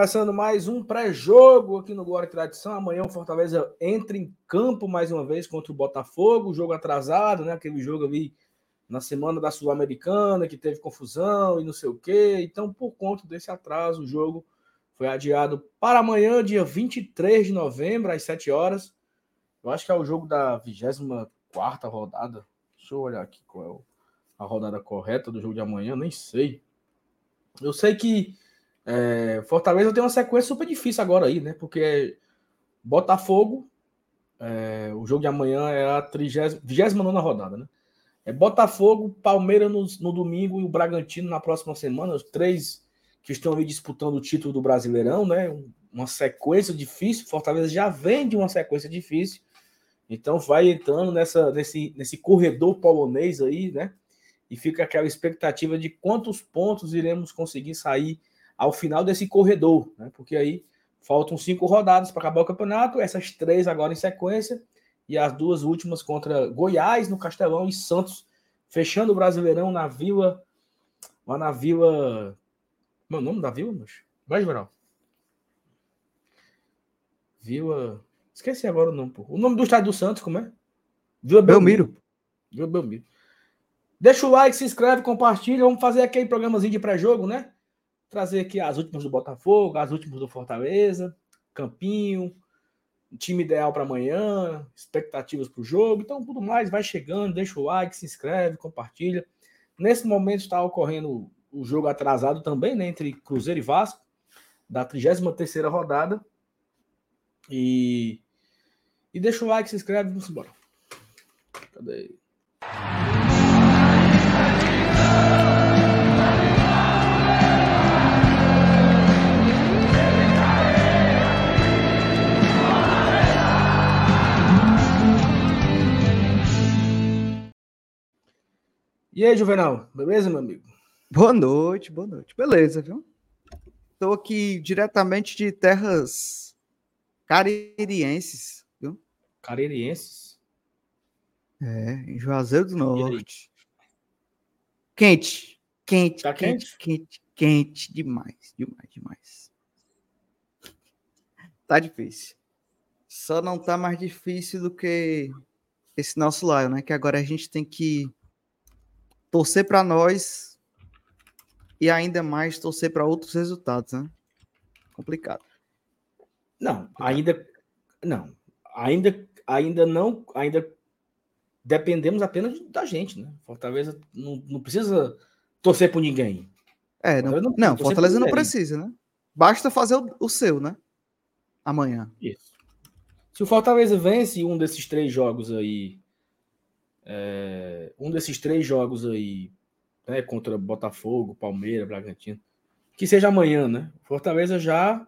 Começando mais um pré-jogo aqui no Glória e Tradição. Amanhã o Fortaleza entra em campo mais uma vez contra o Botafogo, jogo atrasado, né? Aquele jogo ali na semana da Sul-Americana que teve confusão e não sei o quê. Então, por conta desse atraso, o jogo foi adiado para amanhã, dia 23 de novembro, às 7 horas. Eu acho que é o jogo da 24 rodada. Deixa eu olhar aqui qual é a rodada correta do jogo de amanhã, nem sei. Eu sei que é, Fortaleza tem uma sequência super difícil agora aí, né? Porque Botafogo, é, o jogo de amanhã é a 29 rodada, né? É Botafogo, Palmeiras no, no, domingo e o Bragantino na próxima semana, os três que estão ali disputando o título do Brasileirão, né? Uma sequência difícil. Fortaleza já vem de uma sequência difícil, então vai entrando nessa, nesse, nesse corredor polonês aí, né? E fica aquela expectativa de quantos pontos iremos conseguir sair ao final desse corredor, né? Porque aí faltam cinco rodadas para acabar o campeonato, essas três agora em sequência, e as duas últimas contra Goiás no Castelão e Santos, fechando o Brasileirão na Vila. Lá na Vila. Meu nome da Vila, mas. Vai, geral. Vila. Esqueci agora o nome, pô. O nome do estádio do Santos, como é? Vila Belmiro. Belmiro. Vila Belmiro. Deixa o like, se inscreve, compartilha. Vamos fazer aquele programazinho de pré-jogo, né? Trazer aqui as últimas do Botafogo, as últimas do Fortaleza, Campinho, time ideal para amanhã, expectativas para o jogo. Então, tudo mais, vai chegando, deixa o like, se inscreve, compartilha. Nesse momento está ocorrendo o jogo atrasado também, né, entre Cruzeiro e Vasco, da 33 rodada. E, e deixa o like, se inscreve, vamos embora. Cadê? E aí, Juvenal, beleza, meu amigo? Boa noite, boa noite. Beleza, viu? Estou aqui diretamente de terras caririenses, viu? Caririenses? É, em Juazeiro do Norte. Quente, quente, tá quente, quente, quente, demais, demais, demais. Tá difícil. Só não tá mais difícil do que esse nosso lado, né? Que agora a gente tem que torcer para nós e ainda mais torcer para outros resultados, né? Complicado. Não, ainda não, ainda ainda não, ainda dependemos apenas da gente, né? Fortaleza não, não precisa torcer por ninguém. É, não, não, não Fortaleza não precisa, né? Basta fazer o, o, seu, né? Amanhã. Isso. Se o Fortaleza vence um desses três jogos aí é, um desses três jogos aí, né, contra Botafogo, Palmeiras, Bragantino, que seja amanhã, né? Fortaleza já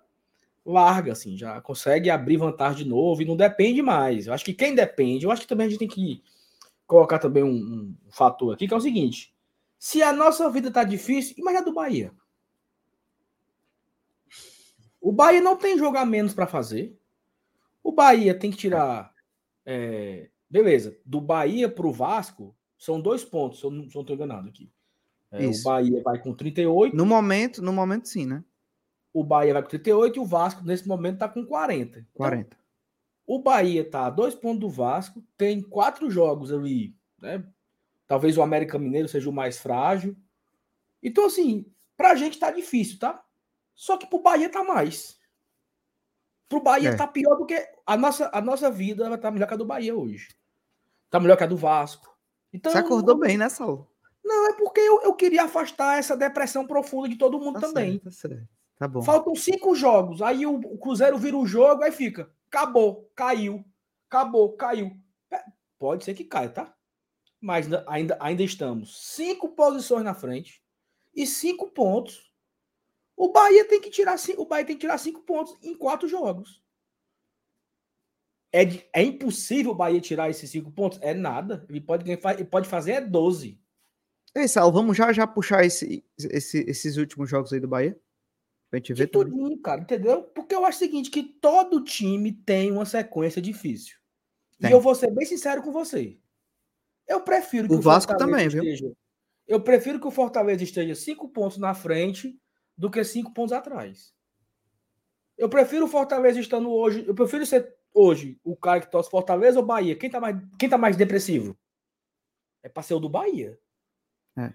larga, assim, já consegue abrir vantagem de novo e não depende mais. Eu acho que quem depende, eu acho que também a gente tem que colocar também um, um fator aqui, que é o seguinte: se a nossa vida tá difícil, imagina do Bahia. O Bahia não tem jogo a menos para fazer. O Bahia tem que tirar é, Beleza, do Bahia para o Vasco são dois pontos, se eu não estou enganado aqui. É, o Bahia vai com 38. No momento, no momento sim, né? O Bahia vai com 38 e o Vasco nesse momento está com 40. 40. Então, o Bahia está a dois pontos do Vasco, tem quatro jogos ali, né? Talvez o América Mineiro seja o mais frágil. Então, assim, para a gente está difícil, tá? Só que para o Bahia tá mais. Para o Bahia é. tá pior do que a nossa, a nossa vida tá melhor que a do Bahia hoje. Tá melhor que a do Vasco. Então, Você acordou bem, né, Saulo? Não, é porque eu, eu queria afastar essa depressão profunda de todo mundo tá também. Certo, tá certo. Tá bom. Faltam cinco jogos. Aí o, o Cruzeiro vira o jogo, aí fica. Acabou, caiu. Acabou, caiu. É, pode ser que caia, tá? Mas ainda, ainda estamos cinco posições na frente e cinco pontos. O Bahia tem que tirar o Bahia tem que tirar cinco pontos em quatro jogos. É, é impossível o Bahia tirar esses cinco pontos? É nada. Ele pode, ele pode fazer é 12. Ei, Sal, vamos já, já puxar esse, esse, esses últimos jogos aí do Bahia? Pra gente ver tudo. cara, entendeu? Porque eu acho o seguinte, que todo time tem uma sequência difícil. Tem. E eu vou ser bem sincero com você. Eu prefiro que o, o Vasco também, esteja, viu? Eu prefiro que o Fortaleza esteja cinco pontos na frente do que cinco pontos atrás. Eu prefiro o Fortaleza estando hoje. Eu prefiro ser hoje o cara que torce Fortaleza ou Bahia. Quem tá mais, quem tá mais depressivo? É para ser o do Bahia. É.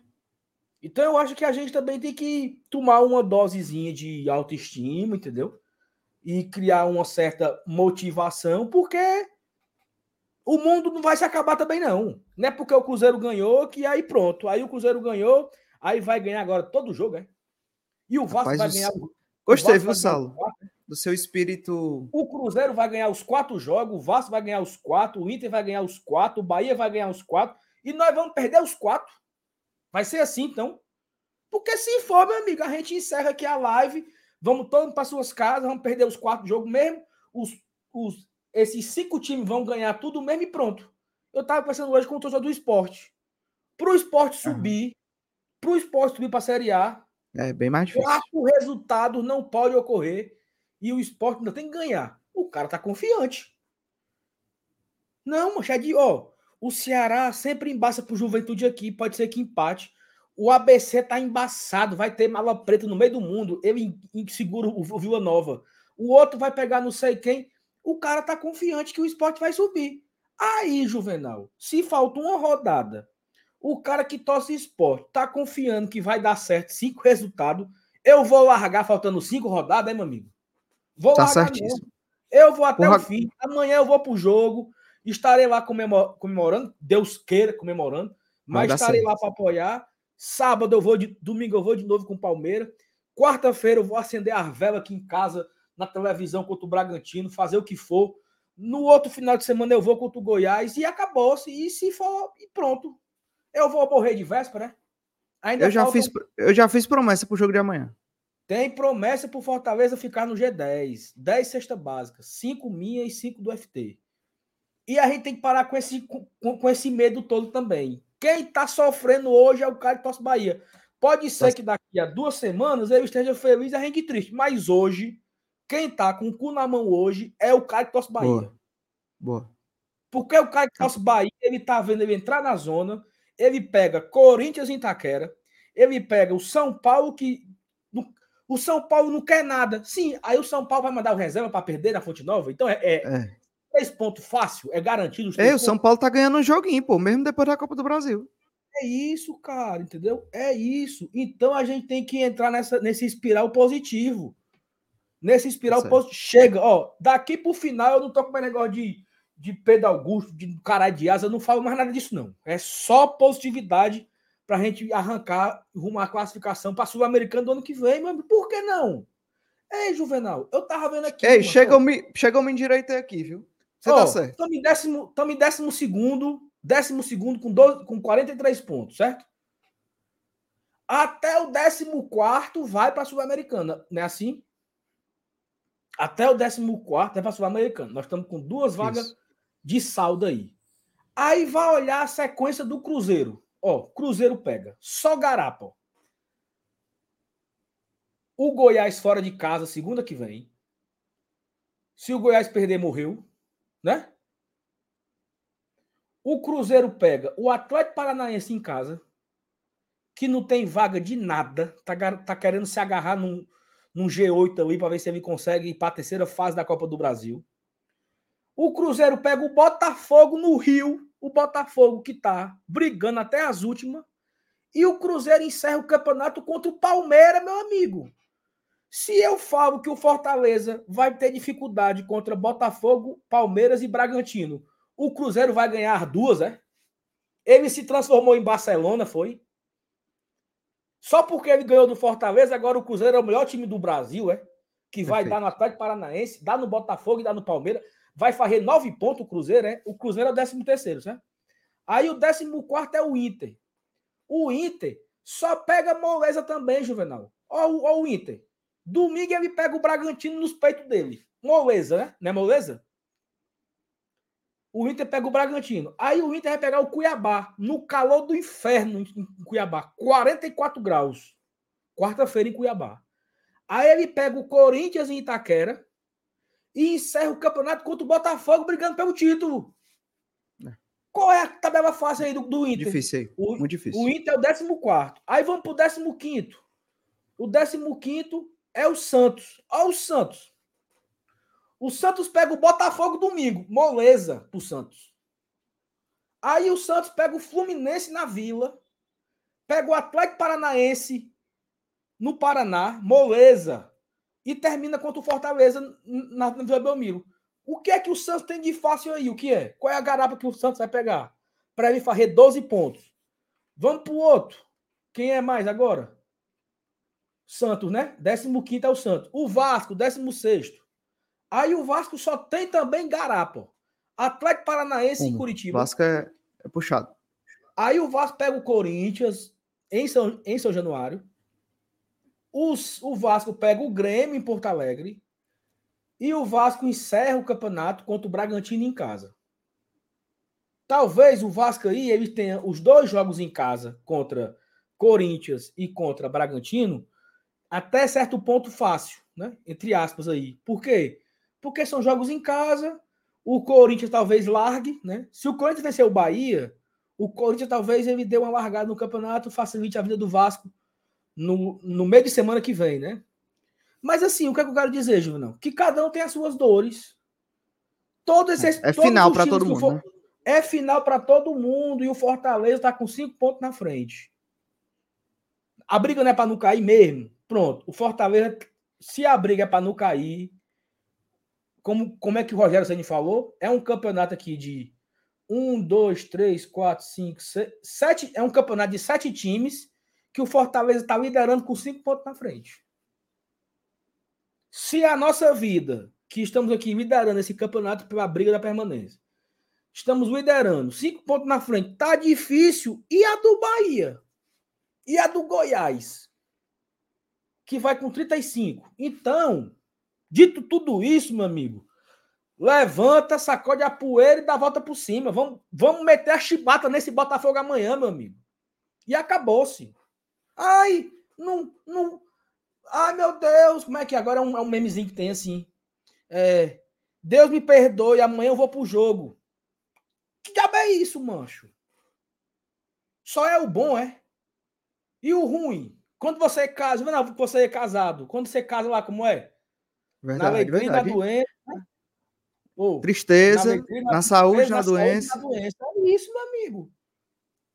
Então eu acho que a gente também tem que tomar uma dosezinha de autoestima, entendeu? E criar uma certa motivação, porque o mundo não vai se acabar também, não. Não é porque o Cruzeiro ganhou que aí pronto. Aí o Cruzeiro ganhou, aí vai ganhar agora todo jogo, é? E o Vasco Rapaz, vai ganhar. Gostei, viu, Salo? Do seu espírito. O Cruzeiro vai ganhar os quatro jogos, o Vasco vai ganhar os quatro, o Inter vai ganhar os quatro, o Bahia vai ganhar os quatro, e nós vamos perder os quatro. Vai ser assim, então. Porque se for, meu amigo, a gente encerra aqui a live, vamos todos para suas casas, vamos perder os quatro jogos mesmo, os, os, esses cinco times vão ganhar tudo mesmo e pronto. Eu estava conversando hoje com o torcedor do esporte. Para o esporte subir, para o esporte subir para a Série A, é bem mais difícil. Quatro resultados não pode ocorrer e o esporte ainda tem que ganhar. O cara tá confiante. Não, mancha, é de, ó, o Ceará sempre embaça pro Juventude aqui, pode ser que empate. O ABC tá embaçado, vai ter mala preta no meio do mundo, ele segura o Vila Nova. O outro vai pegar não sei quem. O cara tá confiante que o esporte vai subir. Aí, Juvenal, se falta uma rodada o cara que torce esporte tá confiando que vai dar certo cinco resultados. Eu vou largar faltando cinco rodadas, hein, meu amigo? Vou tá certíssimo. Eu vou até Porra. o fim. Amanhã eu vou pro jogo. Estarei lá comemorando. Deus queira comemorando. Mas estarei certo. lá para apoiar. Sábado eu vou de. Domingo eu vou de novo com o Palmeiras. Quarta-feira eu vou acender a vela aqui em casa, na televisão contra o Bragantino, fazer o que for. No outro final de semana eu vou contra o Goiás e acabou-se. E se for, e pronto. Eu vou morrer de véspera, né? Ainda eu, já fiz, eu já fiz promessa pro jogo de amanhã. Tem promessa pro Fortaleza ficar no G10. 10 cesta básica, 5 minha e 5 do FT. E a gente tem que parar com esse, com, com esse medo todo também. Quem tá sofrendo hoje é o cara torce Bahia. Pode ser que daqui a duas semanas ele esteja feliz e a gente triste. Mas hoje, quem tá com o cu na mão hoje é o cara que torce Bahia. Boa. Boa. Porque o cara que torce Bahia, ele tá vendo ele entrar na zona, ele pega Corinthians em Itaquera, ele pega o São Paulo que o São Paulo não quer nada. Sim, aí o São Paulo vai mandar o reserva para perder na Fonte Nova. Então é, é, é. três pontos fácil, é garantido. é, o São Paulo tá ganhando um joguinho, pô, mesmo depois da Copa do Brasil. É isso, cara, entendeu? É isso. Então a gente tem que entrar nessa, nesse espiral positivo. Nesse espiral positivo. Chega, ó, daqui pro final eu não tô com mais negócio de de Pedro Augusto, de caralho de asa, eu não falo mais nada disso, não. É só positividade para a gente arrancar rumo à classificação para Sul-Americano do ano que vem, mas por que não? Ei, Juvenal, eu tava vendo aqui. Ei, chegou endireitei aqui, viu? Você oh, tá certo. Estamos em décimo, em décimo segundo, décimo segundo com, 12, com 43 pontos, certo? Até o décimo quarto vai para a Sul-Americana, não é assim? Até o décimo quarto é para a Sul-Americana. Nós estamos com duas vagas Isso de saldo aí. Aí vai olhar a sequência do Cruzeiro. Ó, Cruzeiro pega só Garapa. O Goiás fora de casa, segunda que vem. Se o Goiás perder, morreu, né? O Cruzeiro pega o Atlético Paranaense em casa, que não tem vaga de nada, tá, tá querendo se agarrar num, num G8 ali para ver se ele consegue ir para a terceira fase da Copa do Brasil. O Cruzeiro pega o Botafogo no Rio, o Botafogo que tá brigando até as últimas, e o Cruzeiro encerra o campeonato contra o Palmeiras, meu amigo. Se eu falo que o Fortaleza vai ter dificuldade contra Botafogo, Palmeiras e Bragantino, o Cruzeiro vai ganhar duas, é? Ele se transformou em Barcelona, foi? Só porque ele ganhou do Fortaleza, agora o Cruzeiro é o melhor time do Brasil, é? Que vai Perfeito. dar no Atlético Paranaense, dá no Botafogo e dá no Palmeiras vai fazer nove pontos o Cruzeiro, né? O Cruzeiro é o décimo terceiro, certo? Aí o décimo quarto é o Inter. O Inter só pega moleza também, Juvenal. Ó, ó o Inter. Domingo ele pega o Bragantino nos peitos dele. Moleza, né? Não é moleza? O Inter pega o Bragantino. Aí o Inter vai pegar o Cuiabá, no calor do inferno em Cuiabá. 44 graus. Quarta-feira em Cuiabá. Aí ele pega o Corinthians em Itaquera e encerra o campeonato contra o Botafogo brigando pelo título. É. Qual é a tabela fácil aí do, do Inter? Difícil aí. O, Muito difícil. O Inter é o 14. Aí vamos pro 15. O 15 é o Santos. Olha o Santos. O Santos pega o Botafogo domingo. Moleza pro Santos. Aí o Santos pega o Fluminense na Vila. Pega o Atlético Paranaense no Paraná. Moleza. E termina contra o Fortaleza na, na Vila Belmiro. O que é que o Santos tem de fácil aí? O que é? Qual é a garapa que o Santos vai pegar? Para ele fazer 12 pontos. Vamos pro outro. Quem é mais agora? Santos, né? 15 é o Santos. O Vasco, 16. Aí o Vasco só tem também garapa. Atlético Paranaense em Curitiba. Vasco é, é, puxado. Aí o Vasco pega o Corinthians em São, em São Januário. Os, o Vasco pega o Grêmio em Porto Alegre. E o Vasco encerra o campeonato contra o Bragantino em casa. Talvez o Vasco aí ele tenha os dois jogos em casa contra Corinthians e contra Bragantino até certo ponto fácil, né? Entre aspas aí. Por quê? Porque são jogos em casa, o Corinthians talvez largue, né? Se o Corinthians vencer o Bahia, o Corinthians talvez ele dê uma largada no campeonato, facilite a vida do Vasco no, no meio de semana que vem, né? Mas assim, o que, é que eu quero dizer, Juvenal? Que cada um tem as suas dores. Todo esse, é, é final para todo mundo. For, né? É final para todo mundo e o Fortaleza está com cinco pontos na frente. A briga não é para não cair mesmo. Pronto. O Fortaleza, se a briga é para não cair, como, como é que o Rogério Ceni falou, é um campeonato aqui de um, dois, três, quatro, cinco, seis, sete. É um campeonato de sete times que o Fortaleza está liderando com cinco pontos na frente. Se a nossa vida, que estamos aqui liderando esse campeonato pela briga da permanência, estamos liderando cinco pontos na frente, tá difícil. E a do Bahia? E a do Goiás? Que vai com 35. Então, dito tudo isso, meu amigo, levanta, sacode a poeira e dá a volta por cima. Vamos, vamos meter a chibata nesse Botafogo amanhã, meu amigo. E acabou-se. Ai, não, não, Ai, meu Deus, como é que agora é um, é um memezinho que tem assim? É, Deus me perdoe, amanhã eu vou pro jogo. Que diabo é isso, mancho? Só é o bom, é? E o ruim? Quando você casa, não, você é casado. Quando você casa lá, como é? Verdade, na alegria verdade. da doença. Oh, Tristeza, na, alegria, na, na saúde, na, na doença. Saúde, na doença. É isso, meu amigo.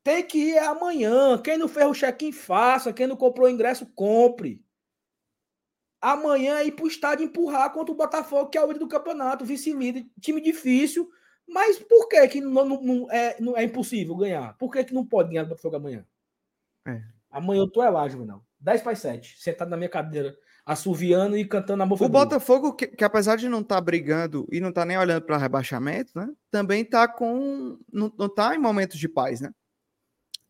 Tem que ir amanhã. Quem não fez o check-in, faça. Quem não comprou o ingresso, compre amanhã ir para o estádio empurrar contra o Botafogo, que é o líder do campeonato, vice-líder, time difícil. Mas por que, que não, não, não, é, não é impossível ganhar? Por que, que não pode ganhar do Botafogo amanhã? É. Amanhã eu tô é lá, Juvenal. 10 para 7, sentado na minha cadeira, assoviando e cantando a música. O Botafogo, que, que, apesar de não estar tá brigando e não estar tá nem olhando para rebaixamento, né? Também está com. Não, não tá em momentos de paz, né?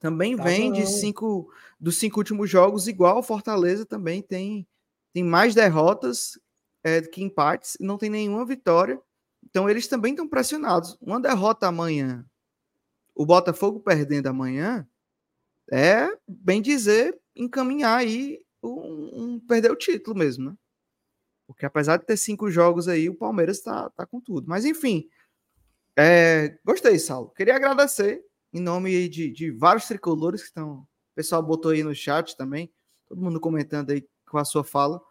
Também tá vem de cinco dos cinco últimos jogos, igual o Fortaleza também tem tem mais derrotas é, que empates, não tem nenhuma vitória. Então eles também estão pressionados. Uma derrota amanhã, o Botafogo perdendo amanhã, é, bem dizer, encaminhar aí um, um perder o título mesmo, né? Porque apesar de ter cinco jogos aí, o Palmeiras está tá com tudo. Mas enfim, é, gostei, Saulo. Queria agradecer em nome de, de vários tricolores que estão. O pessoal botou aí no chat também, todo mundo comentando aí com a sua fala.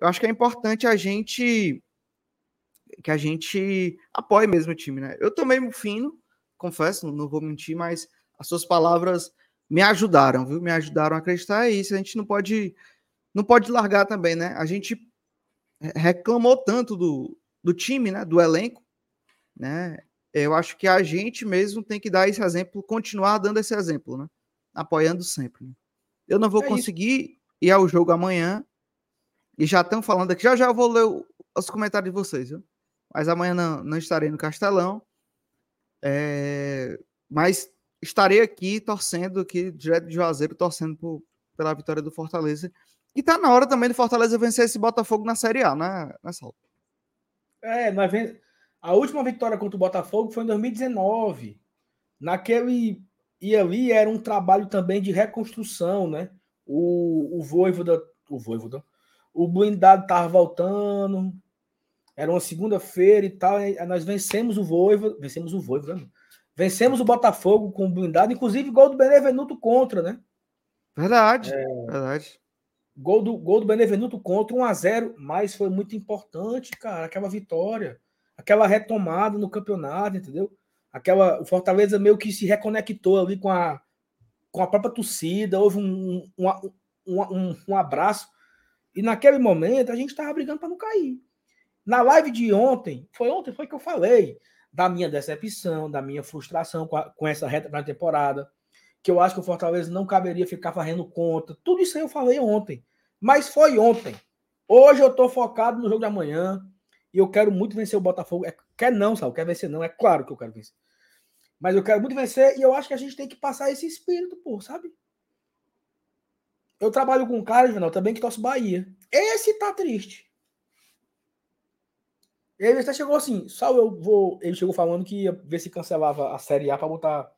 Eu acho que é importante a gente que a gente apoie mesmo o time, né? Eu tomei um fino, confesso, não vou mentir, mas as suas palavras me ajudaram, viu? Me ajudaram a acreditar isso. A gente não pode não pode largar também, né? A gente reclamou tanto do, do time, né? Do elenco, né? Eu acho que a gente mesmo tem que dar esse exemplo, continuar dando esse exemplo, né? Apoiando sempre. Né? Eu não vou é conseguir isso ir ao jogo amanhã. E já estão falando aqui, já já eu vou ler os comentários de vocês, viu? Mas amanhã não, não estarei no Castelão. É, mas estarei aqui torcendo aqui, direto de Juazeiro, torcendo por, pela vitória do Fortaleza. E tá na hora também do Fortaleza vencer esse Botafogo na Série A, né, nessa né, É, nós vem... a última vitória contra o Botafogo foi em 2019. Naquele. E ali era um trabalho também de reconstrução, né? o, o Voivoda, o Voivoda, o blindado tava voltando, era uma segunda-feira e tal, e nós vencemos o Voivoda, vencemos o Voivoda, né? vencemos o Botafogo com o blindado, inclusive gol do Benevenuto contra, né? Verdade, é, verdade. Gol do, gol do Benevenuto contra 1 a 0 mas foi muito importante, cara, aquela vitória, aquela retomada no campeonato, entendeu? Aquela, o Fortaleza meio que se reconectou ali com a, com a própria torcida, houve um, um, um, um, um abraço, e naquele momento a gente estava brigando para não cair. Na live de ontem, foi ontem, foi que eu falei da minha decepção, da minha frustração com, a, com essa reta da temporada, que eu acho que o Fortaleza não caberia ficar fazendo conta. Tudo isso aí eu falei ontem. Mas foi ontem. Hoje eu estou focado no jogo de amanhã. E eu quero muito vencer o Botafogo. É, quer não, sabe? Quer vencer não. É claro que eu quero vencer. Mas eu quero muito vencer e eu acho que a gente tem que passar esse espírito, pô, sabe? Eu trabalho com um cara, Juvenal, também que torce Bahia. Esse tá triste. Ele até chegou assim, só eu vou. Ele chegou falando que ia ver se cancelava a Série A para botar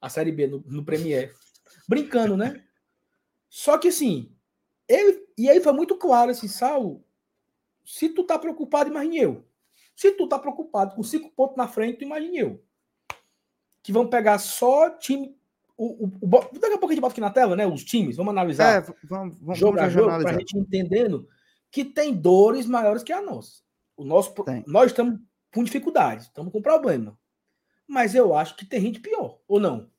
a Série B no, no Premier. Brincando, né? Só que assim, ele, e aí foi muito claro assim, Sal, se tu tá preocupado, imagine eu. Se tu tá preocupado com cinco pontos na frente, imagine eu. Que vão pegar só time. O, o, o, daqui a pouco a gente bota aqui na tela, né? Os times, vamos analisar. É, vamos, vamos, jogo a jogo, para a gente entendendo que tem dores maiores que a nossa. O nosso, nós estamos com dificuldade, estamos com problema. Mas eu acho que tem gente pior, ou não?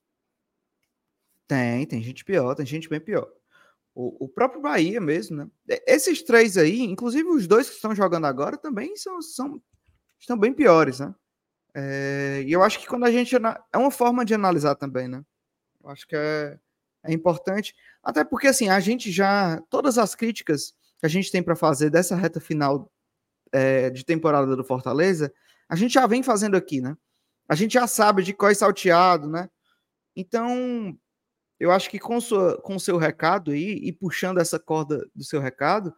Tem, tem gente pior, tem gente bem pior. O, o, próprio Bahia mesmo, né? Esses três aí, inclusive os dois que estão jogando agora, também são, são estão bem piores, né? É, e eu acho que quando a gente. É uma forma de analisar também, né? Eu acho que é, é importante. Até porque, assim, a gente já. Todas as críticas que a gente tem para fazer dessa reta final é, de temporada do Fortaleza, a gente já vem fazendo aqui, né? A gente já sabe de qual é salteado, né? Então, eu acho que com, sua, com o seu recado aí, e puxando essa corda do seu recado,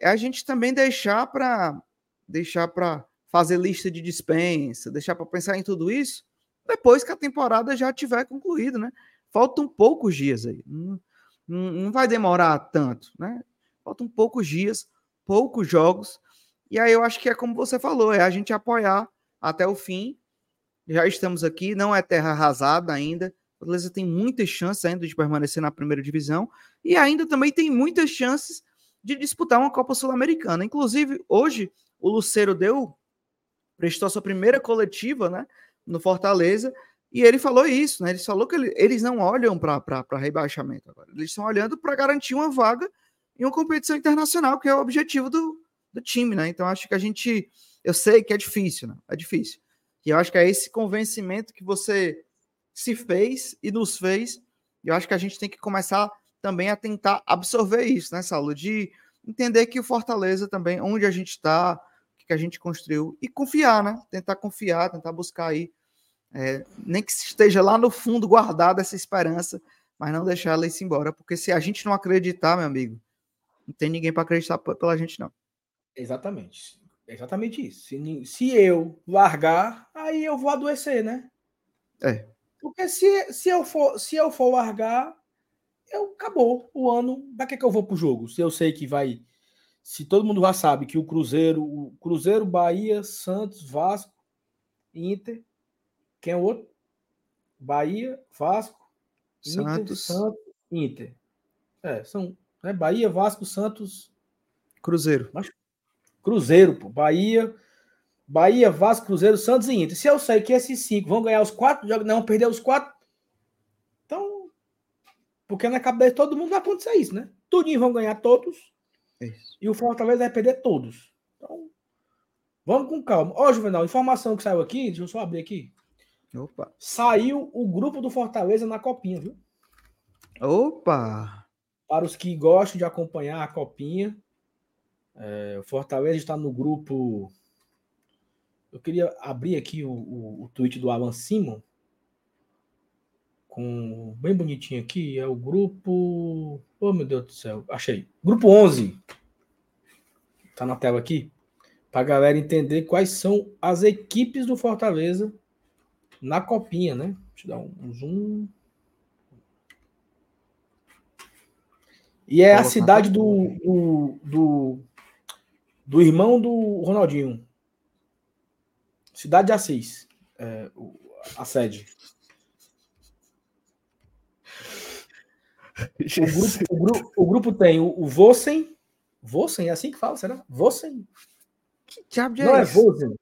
é a gente também deixar para deixar para fazer lista de dispensa, deixar para pensar em tudo isso depois que a temporada já tiver concluída, né? Faltam poucos dias aí. Não, não, não vai demorar tanto, né? Faltam poucos dias, poucos jogos. E aí eu acho que é como você falou, é a gente apoiar até o fim. Já estamos aqui, não é terra arrasada ainda. Fortaleza tem muitas chances ainda de permanecer na primeira divisão e ainda também tem muitas chances de disputar uma Copa Sul-Americana. Inclusive, hoje o Luceiro deu prestou sua primeira coletiva, né, no Fortaleza, e ele falou isso, né? Ele falou que ele, eles não olham para rebaixamento agora. Eles estão olhando para garantir uma vaga em uma competição internacional, que é o objetivo do, do time, né? Então acho que a gente, eu sei que é difícil, né? É difícil. E eu acho que é esse convencimento que você se fez e nos fez. Eu acho que a gente tem que começar também a tentar absorver isso, né, Saulo? De entender que o Fortaleza também, onde a gente está, o que a gente construiu, e confiar, né? Tentar confiar, tentar buscar aí, é, nem que esteja lá no fundo guardada essa esperança, mas não deixar ela ir embora, porque se a gente não acreditar, meu amigo, não tem ninguém para acreditar pela gente, não. Exatamente. Exatamente isso. Se, se eu largar, aí eu vou adoecer, né? É. Porque se, se, eu for, se eu for largar, eu acabou o ano. Para que, que eu vou pro jogo? Se eu sei que vai. Se todo mundo já sabe que o Cruzeiro, o Cruzeiro, Bahia, Santos, Vasco, Inter. Quem é o outro? Bahia, Vasco, Santos, Inter, Santos, Inter. É, são né, Bahia, Vasco, Santos, Cruzeiro. Mas, Cruzeiro, pô. Bahia, Bahia, Vasco, Cruzeiro, Santos e Inter. Se eu sei que esses cinco vão ganhar os quatro jogos, não perder os quatro, então. Porque na cabeça de todo mundo vai acontecer isso, né? Tudinho vão ganhar todos. Isso. E o Fortaleza vai perder todos. Então, vamos com calma. Ó, Juvenal, informação que saiu aqui, deixa eu só abrir aqui. Opa. Saiu o grupo do Fortaleza na Copinha, viu? Opa! Para os que gostam de acompanhar a Copinha, é, o Fortaleza está no grupo eu queria abrir aqui o, o, o tweet do Alan Simon, com bem bonitinho aqui, é o grupo. Oh, meu Deus do céu, achei. Grupo 11. Tá na tela aqui. Para a galera entender quais são as equipes do Fortaleza na copinha, né? Deixa eu dar um, um zoom. E é a cidade do, do, do, do irmão do Ronaldinho, Cidade de Assis, é, a sede. O grupo, o, grupo, o grupo, tem o, o Vossen. Vossen, é assim que fala, será? Vossen? Que diabo de Não é, é Vossen.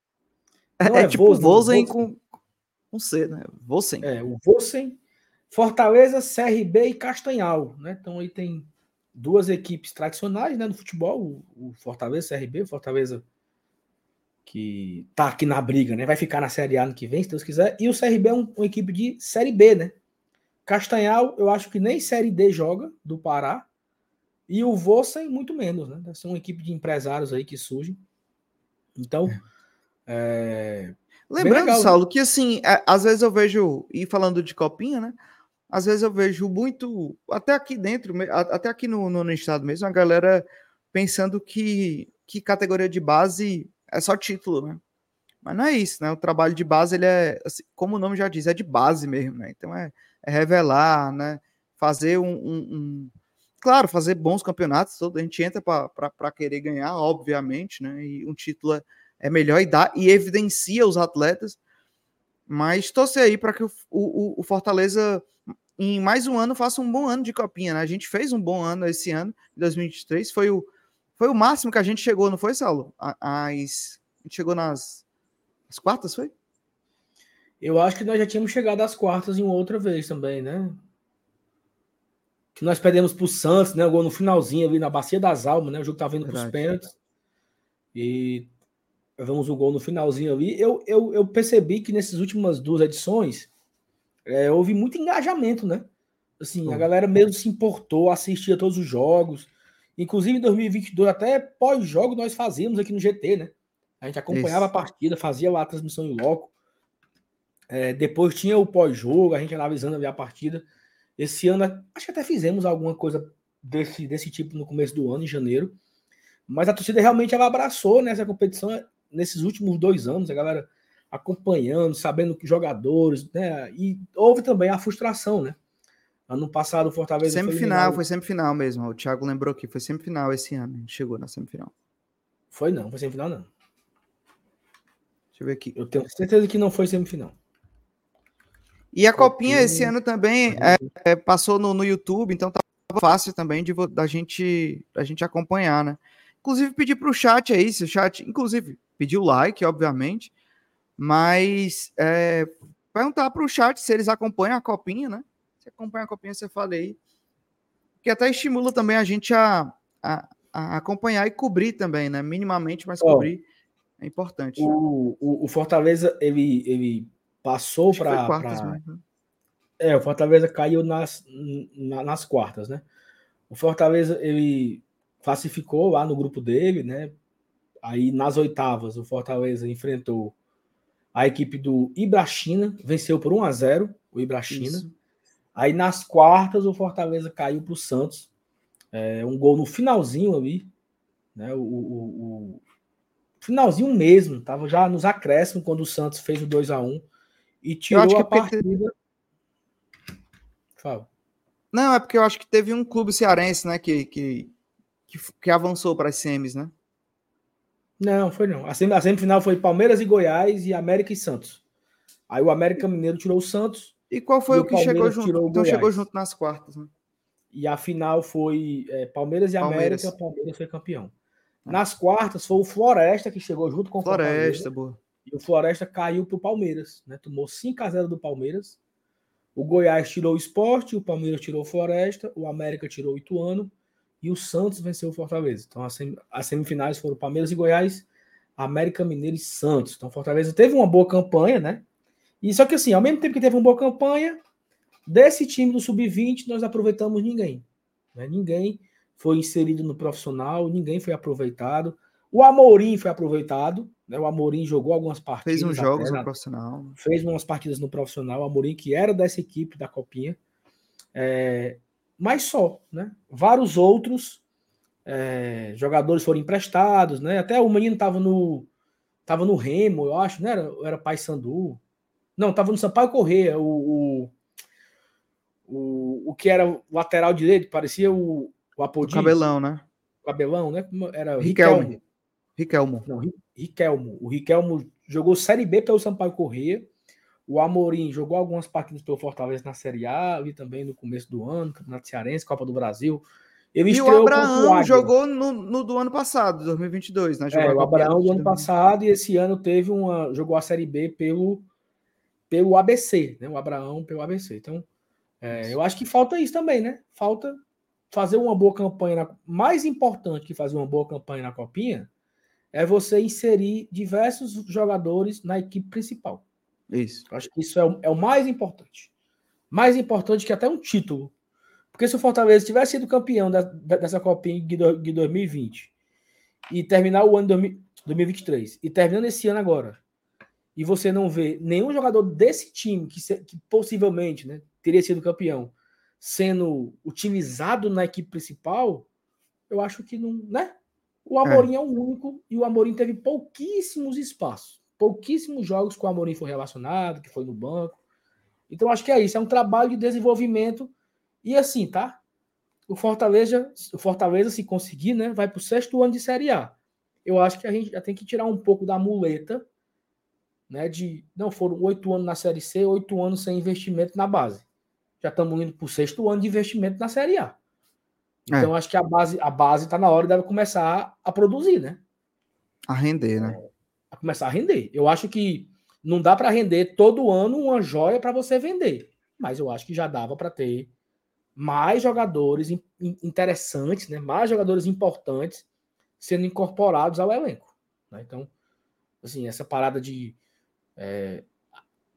É, é, tipo Vossen, Vossen com, com C, né? Vossen. É, o Vossen. Fortaleza, CRB e Castanhal, né? Então aí tem duas equipes tradicionais, né, no futebol, o, Fortaleza, CRB, o Fortaleza que tá aqui na briga, né? Vai ficar na Série A ano que vem, se Deus quiser. E o CRB é um, uma equipe de Série B, né? Castanhal, eu acho que nem Série D joga, do Pará. E o Vossen, muito menos, né? Deve ser uma equipe de empresários aí que surgem. Então, é. Lembrando, legal, Saulo, né? que assim, é, às vezes eu vejo, e falando de copinha, né? Às vezes eu vejo muito, até aqui dentro, até aqui no, no, no estado mesmo, a galera pensando que, que categoria de base é só título, né? Mas não é isso, né? O trabalho de base, ele é, assim, como o nome já diz, é de base mesmo, né? Então é, é revelar, né? Fazer um, um, um, Claro, fazer bons campeonatos, a gente entra para querer ganhar, obviamente, né? E um título é, é melhor e dá e evidencia os atletas. Mas torcer aí para que o, o, o, Fortaleza, em mais um ano, faça um bom ano de copinha, né? A gente fez um bom ano esse ano, 2023. Foi o, foi o máximo que a gente chegou, não foi, Saulo? As, a gente chegou nas, nas quartas, foi? Eu acho que nós já tínhamos chegado às quartas em outra vez também, né? Que nós perdemos para o Santos, né? O gol no finalzinho ali na Bacia das Almas, né? O jogo estava indo para os pênaltis. E vemos o gol no finalzinho ali. Eu, eu, eu percebi que nessas últimas duas edições é, houve muito engajamento, né? Assim, a galera mesmo se importou, assistia todos os jogos. Inclusive em 2022, até pós-jogo, nós fazíamos aqui no GT, né? A gente acompanhava Isso. a partida, fazia lá a transmissão em loco. É, depois tinha o pós-jogo, a gente analisando a partida. Esse ano, acho que até fizemos alguma coisa desse, desse tipo no começo do ano, em janeiro. Mas a torcida realmente ela abraçou nessa competição nesses últimos dois anos, a galera acompanhando, sabendo que jogadores, né? E houve também a frustração, né? Ano passado o Fortaleza. Semifinal, foi, foi semifinal mesmo. O Thiago lembrou que foi semifinal esse ano. Chegou na semifinal. Foi não, foi semifinal não. Deixa eu ver aqui. Eu tenho certeza que não foi semifinal. E a Copinha, Copinha esse ano também é, é, passou no, no YouTube, então tá fácil também de da gente da gente acompanhar, né? Inclusive pedir para o chat aí, se o chat, inclusive pedir o like, obviamente, mas é, perguntar para o chat se eles acompanham a Copinha, né? Se acompanha a Copinha, você fala aí, que até estimula também a gente a, a, a acompanhar e cobrir também, né? Minimamente, mas cobrir é importante. O, o, o Fortaleza ele, ele passou para. Pra... É, o Fortaleza caiu nas, na, nas quartas, né? O Fortaleza ele classificou lá no grupo dele, né? Aí nas oitavas o Fortaleza enfrentou a equipe do Ibrachina, venceu por 1 a 0 o Ibrachina. Aí nas quartas o Fortaleza caiu para o Santos, é, um gol no finalzinho ali, né? O, o, o, finalzinho mesmo, tava já nos acréscimos quando o Santos fez o 2 a 1 e tirou a é partida. Fala. Não, é porque eu acho que teve um clube cearense, né, que, que, que, que avançou para as semis, né? Não, foi não. A, semifinal foi Palmeiras e Goiás e América e Santos. Aí o América Mineiro tirou o Santos. E qual foi o, o que chegou junto? Então chegou junto nas quartas, né? E a final foi é, Palmeiras e Palmeiras. América. Palmeiras foi campeão. É. Nas quartas foi o Floresta que chegou junto com o Floresta, boa. E o Floresta caiu para o Palmeiras, né? Tomou 5 a 0 do Palmeiras. O Goiás tirou o esporte, o Palmeiras tirou o Floresta, o América tirou o Ituano e o Santos venceu o Fortaleza. Então as semifinais foram Palmeiras e Goiás, América Mineiro e Santos. Então Fortaleza teve uma boa campanha, né? E só que assim, ao mesmo tempo que teve uma boa campanha, desse time do sub-20 nós aproveitamos ninguém. Né? Ninguém foi inserido no profissional, ninguém foi aproveitado. O Amorim foi aproveitado, né? O Amorim jogou algumas partidas. Fez uns jogos no profissional. Fez umas partidas no profissional. O Amorim, que era dessa equipe da Copinha. É, mas só, né? Vários outros é, jogadores foram emprestados, né? Até o menino estava no tava no Remo, eu acho, né? Era, era Pai Sandu. Não, estava no Sampaio Correia, o, o, o, o, que era lateral direito, parecia o, o Apodi. Cabelão, né? O cabelão, né? Era Riquelmo. Riquelmo. Não, Riquelmo. O Riquelmo jogou Série B pelo Sampaio Correia. O Amorim jogou algumas partidas pelo Fortaleza na Série A, e também no começo do ano, Campeonato Cearense, Copa do Brasil. Ele e o Abraão o jogou no, no, do ano passado, 2022, né? Jogou é, o Abraão do ano passado e esse ano teve uma jogou a Série B pelo pelo ABC, né? O Abraão pelo ABC. Então, é, eu acho que falta isso também, né? Falta fazer uma boa campanha. Na... Mais importante que fazer uma boa campanha na Copinha é você inserir diversos jogadores na equipe principal. Isso. Eu acho que isso é o, é o mais importante. Mais importante que até um título. Porque se o Fortaleza tivesse sido campeão da, dessa Copinha de, de 2020 e terminar o ano de 2023 e terminando esse ano agora, e você não vê nenhum jogador desse time que, que possivelmente né, teria sido campeão sendo utilizado na equipe principal, eu acho que não, né? O Amorim é. é o único e o Amorim teve pouquíssimos espaços, pouquíssimos jogos que o Amorim foi relacionado, que foi no banco. Então acho que é isso, é um trabalho de desenvolvimento e assim, tá? O Fortaleza, o Fortaleza se conseguir, né, vai para o sexto ano de Série A. Eu acho que a gente já tem que tirar um pouco da muleta, né, de não foram oito anos na Série C, oito anos sem investimento na base. Já estamos indo para o sexto ano de investimento na Série A. Então é. acho que a base a base está na hora de começar a produzir, né? A render, né? É, a começar a render. Eu acho que não dá para render todo ano uma joia para você vender, mas eu acho que já dava para ter mais jogadores interessantes, né? Mais jogadores importantes sendo incorporados ao elenco. Né? Então, assim, essa parada de é,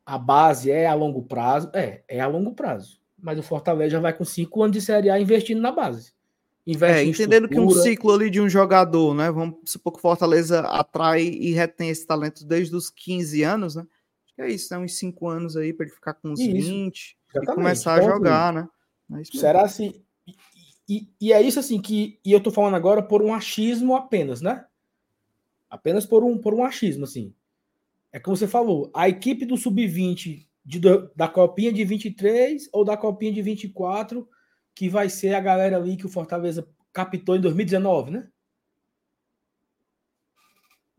a base é a longo prazo, é, é a longo prazo. Mas o Fortaleza já vai com cinco anos de Série A investindo na base. Investe é, entendendo que um ciclo ali de um jogador, né? Vamos supor que o Fortaleza atrai e retém esse talento desde os 15 anos, né? Acho que é isso, né? Uns 5 anos aí para ele ficar com uns isso, 20 exatamente. e começar a jogar, né? É Será assim? E, e, e, é isso assim que. E eu tô falando agora por um achismo apenas, né? Apenas por um, por um achismo, assim. É como você falou, a equipe do Sub-20 da Copinha de 23 ou da Copinha de 24 que vai ser a galera ali que o Fortaleza captou em 2019, né?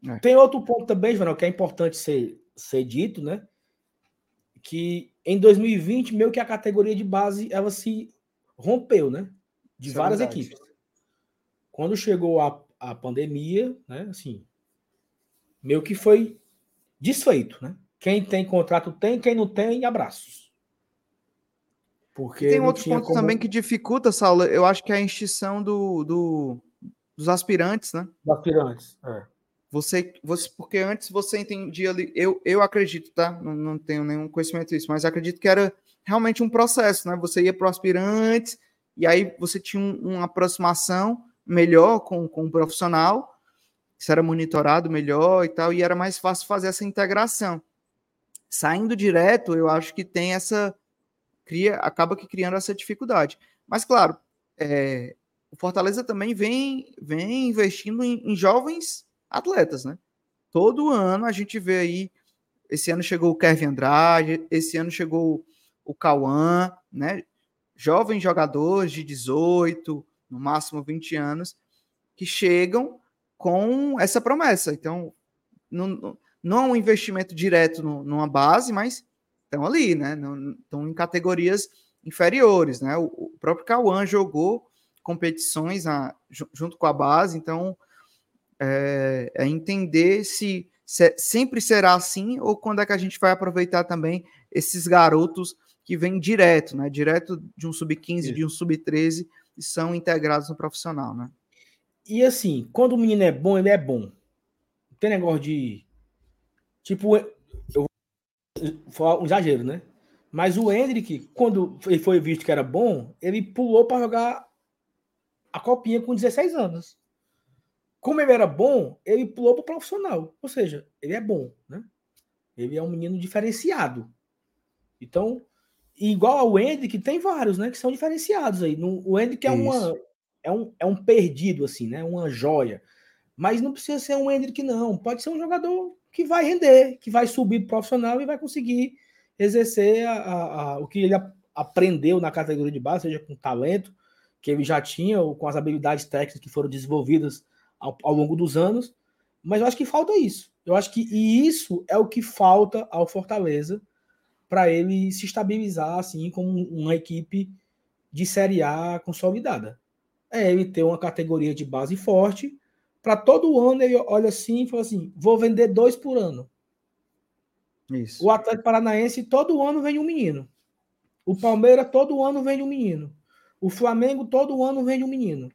É. Tem outro ponto também, João, que é importante ser, ser dito, né? Que em 2020, meio que a categoria de base ela se rompeu, né? De Isso é várias é equipes. Quando chegou a, a pandemia, né? Assim, meio que foi desfeito, né? Quem tem contrato tem, quem não tem, abraços. Porque e tem outro ponto como... também que dificulta, Saulo. Eu acho que é a extinção do, do, dos aspirantes, né? Dos aspirantes, é. Você, você, porque antes você entendia ali, eu, eu acredito, tá? Não, não tenho nenhum conhecimento disso, mas acredito que era realmente um processo, né? Você ia para o aspirante e aí você tinha um, uma aproximação melhor com, com o profissional, isso era monitorado melhor e tal, e era mais fácil fazer essa integração. Saindo direto, eu acho que tem essa cria, acaba que criando essa dificuldade. Mas, claro, é, o Fortaleza também vem, vem investindo em, em, jovens atletas, né? Todo ano a gente vê aí, esse ano chegou o Kevin Andrade, esse ano chegou o Cauã, né? Jovens jogadores de 18, no máximo 20 anos, que chegam com essa promessa. Então, não, não é um investimento direto no, numa base, mas estão ali, né? Estão em categorias inferiores, né? O, próprio Cauã jogou competições junto com a base, então é, é entender se, se, sempre será assim ou quando é que a gente vai aproveitar também esses garotos que vêm direto, né? Direto de um sub-15, de um sub-13 e são integrados no profissional, né? E assim, quando o menino é bom, ele é bom. Não tem negócio de. Tipo, foi um exagero, né? Mas o Hendrick, quando ele foi visto que era bom, ele pulou para jogar a copinha com 16 anos. Como ele era bom, ele pulou para profissional. Ou seja, ele é bom, né? Ele é um menino diferenciado. Então, igual ao Hendrick, tem vários, né? Que são diferenciados aí. O Hendrick é, uma, é, um, é um perdido, assim, né? Uma joia. Mas não precisa ser um Hendrick, não. Pode ser um jogador que vai render, que vai subir profissional e vai conseguir exercer a, a, a, o que ele aprendeu na categoria de base, seja com talento, que ele já tinha, ou com as habilidades técnicas que foram desenvolvidas ao, ao longo dos anos. Mas eu acho que falta isso. Eu acho que e isso é o que falta ao Fortaleza para ele se estabilizar assim como uma equipe de Série A consolidada. É ele ter uma categoria de base forte, para todo ano ele olha assim e fala assim: vou vender dois por ano. Isso. O Atlético Paranaense todo ano vem um menino. O Palmeiras todo ano vende um menino. O Flamengo todo ano vende um menino.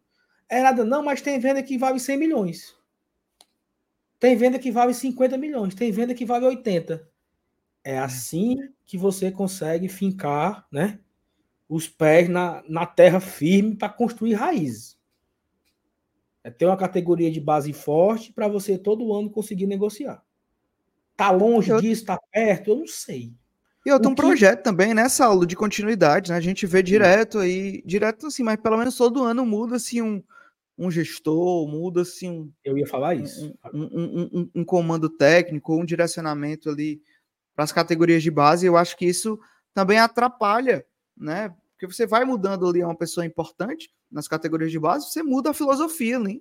É nada, não, mas tem venda que vale 100 milhões. Tem venda que vale 50 milhões. Tem venda que vale 80. É assim que você consegue fincar né, os pés na, na terra firme para construir raízes. É ter uma categoria de base forte para você todo ano conseguir negociar. Tá longe eu... disso, tá perto, eu não sei. E outro um que... projeto também, né, Saulo, de continuidade, né? A gente vê direto aí, direto assim, mas pelo menos todo ano muda assim um, um gestor, muda assim um. Eu ia falar isso. Um, um, um, um comando técnico, um direcionamento ali para as categorias de base. Eu acho que isso também atrapalha, né? Porque você vai mudando ali uma pessoa importante nas categorias de base, você muda a filosofia, né?